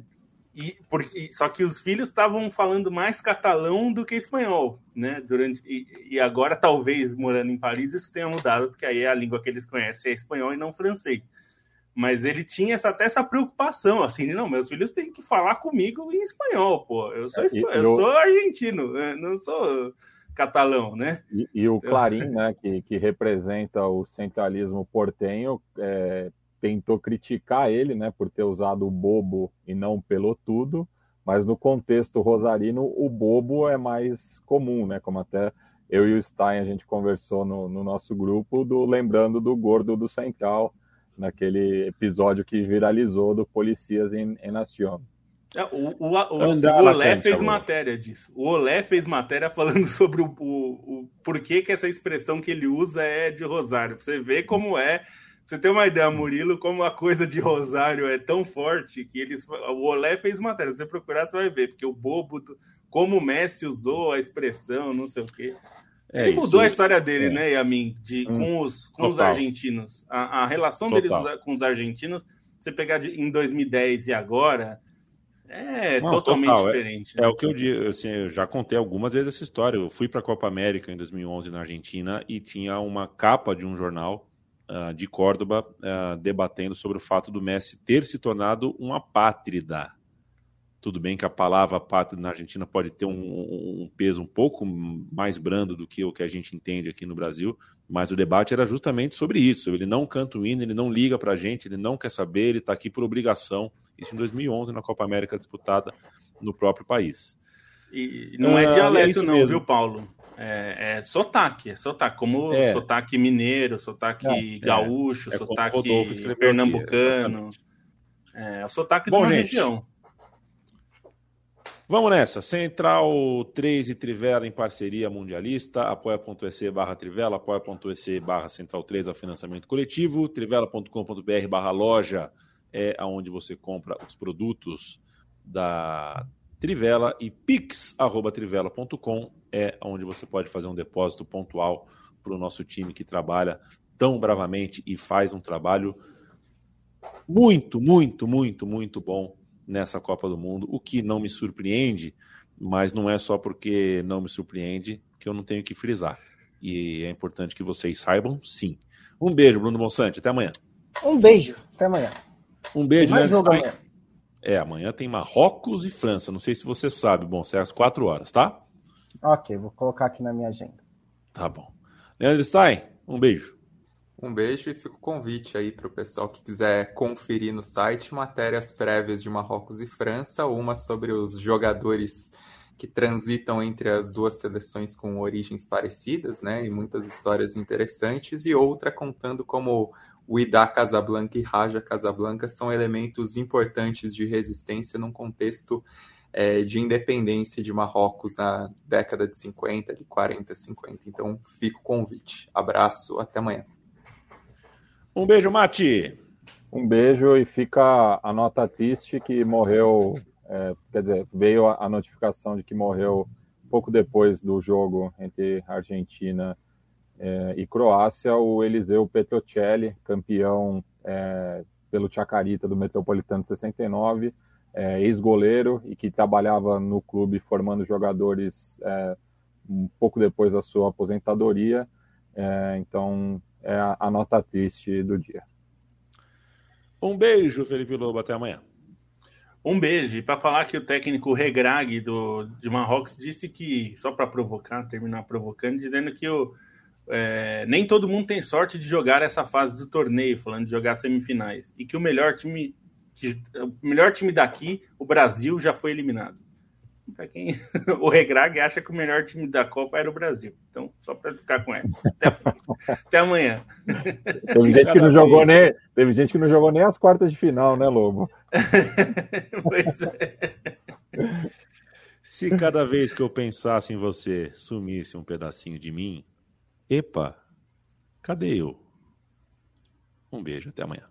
e, porque, só que os filhos estavam falando mais catalão do que espanhol, né? Durante, e, e, agora, talvez, morando em Paris, isso tenha mudado, porque aí a língua que eles conhecem é espanhol e não francês. Mas ele tinha essa, até essa preocupação, assim, não, meus filhos têm que falar comigo em espanhol, pô. Eu sou, é, eu, eu sou argentino, né? não sou catalão, né? E, e o Clarim, né, que, que representa o centralismo portenho, é, tentou criticar ele, né, por ter usado o bobo e não pelotudo, mas no contexto rosarino o bobo é mais comum, né, como até eu e o Stein a gente conversou no, no nosso grupo, do lembrando do gordo do Central, naquele episódio que viralizou do Policias em, em Nación. É, o, o, o, o Olé fez amor. matéria disso. O Olé fez matéria <laughs> falando sobre o, o, o porquê que essa expressão que ele usa é de Rosário. Pra você ver como é você tem uma ideia, Murilo, como a coisa de Rosário é tão forte que eles. O Olé fez matéria. Se você procurar, você vai ver, porque o bobo, como o Messi usou a expressão, não sei o quê. É Ele mudou a história dele, é. né, Yamin, de, hum, com, os, com os argentinos. A, a relação total. deles com os argentinos, você pegar de, em 2010 e agora, é Não, totalmente total. É, diferente. É, né? é, o que eu digo, assim, eu já contei algumas vezes essa história. Eu fui para a Copa América em 2011 na Argentina e tinha uma capa de um jornal uh, de Córdoba uh, debatendo sobre o fato do Messi ter se tornado uma pátrida. Tudo bem que a palavra pátrida na Argentina pode ter um, um, peso um pouco mais brando do que o que a gente entende aqui no Brasil, mas o debate era justamente sobre isso. Ele não canta o hino, ele não liga para a gente, ele não quer saber, ele está aqui por obrigação. Isso em 2011, na Copa América disputada no próprio país. E não é dialeto, é não, mesmo. viu, Paulo? É, é sotaque, é sotaque, como é. sotaque mineiro, sotaque é. gaúcho, é. sotaque pernambucano. Aqui, é, o sotaque Bom, de uma gente, região. Vamos nessa. Central 3 e Trivela em parceria mundialista. apoia.se barra Trivela, apoia.se barra Central 3 ao financiamento coletivo. Trivela.com.br barra loja é aonde você compra os produtos da Trivela e pix.trivela.com é onde você pode fazer um depósito pontual para o nosso time que trabalha tão bravamente e faz um trabalho muito, muito, muito, muito bom nessa Copa do Mundo, o que não me surpreende, mas não é só porque não me surpreende que eu não tenho que frisar. E é importante que vocês saibam, sim. Um beijo, Bruno Monsante. Até amanhã. Um beijo. Até amanhã. Um beijo, mais jogo amanhã. É, amanhã tem Marrocos e França. Não sei se você sabe. Bom, será às quatro horas, tá? Ok, vou colocar aqui na minha agenda. Tá bom. Leandro Stein, um beijo. Um beijo e fica o convite aí para o pessoal que quiser conferir no site matérias prévias de Marrocos e França, uma sobre os jogadores que transitam entre as duas seleções com origens parecidas, né, e muitas histórias interessantes, e outra contando como o Ida Casablanca e Raja Casablanca são elementos importantes de resistência num contexto é, de independência de Marrocos na década de 50, de 40, 50. Então, fica o convite. Abraço, até amanhã. Um beijo, Mati. Um beijo e fica a nota triste que morreu, é, quer dizer, veio a, notificação de que morreu pouco depois do jogo entre Argentina é, e Croácia, o Eliseu Petrocelli, campeão é, pelo Chacarita do Metropolitano 69, é, ex-goleiro e que trabalhava no clube formando jogadores um pouco depois da sua aposentadoria. Então, é a, nota triste do dia. Um beijo, Felipe Lobo. Até amanhã. Um beijo. E para falar que o técnico Regrag do, de Marrocos disse que, só para provocar, terminar provocando, dizendo que o, é, nem todo mundo tem sorte de jogar essa fase do torneio, falando de jogar semifinais. E que o melhor time, que, o melhor time daqui, o Brasil, já foi eliminado. Para quem <laughs> o Regrag acha que o melhor time da Copa era o Brasil. Então, só para ficar com essa. Até, até amanhã. Teve gente, que não jogou nem, teve gente que não jogou nem as quartas de final, né, Lobo? <laughs> pois é. Se cada vez que eu pensasse em você sumisse um pedacinho de mim, epa, cadê eu? Um beijo, até amanhã.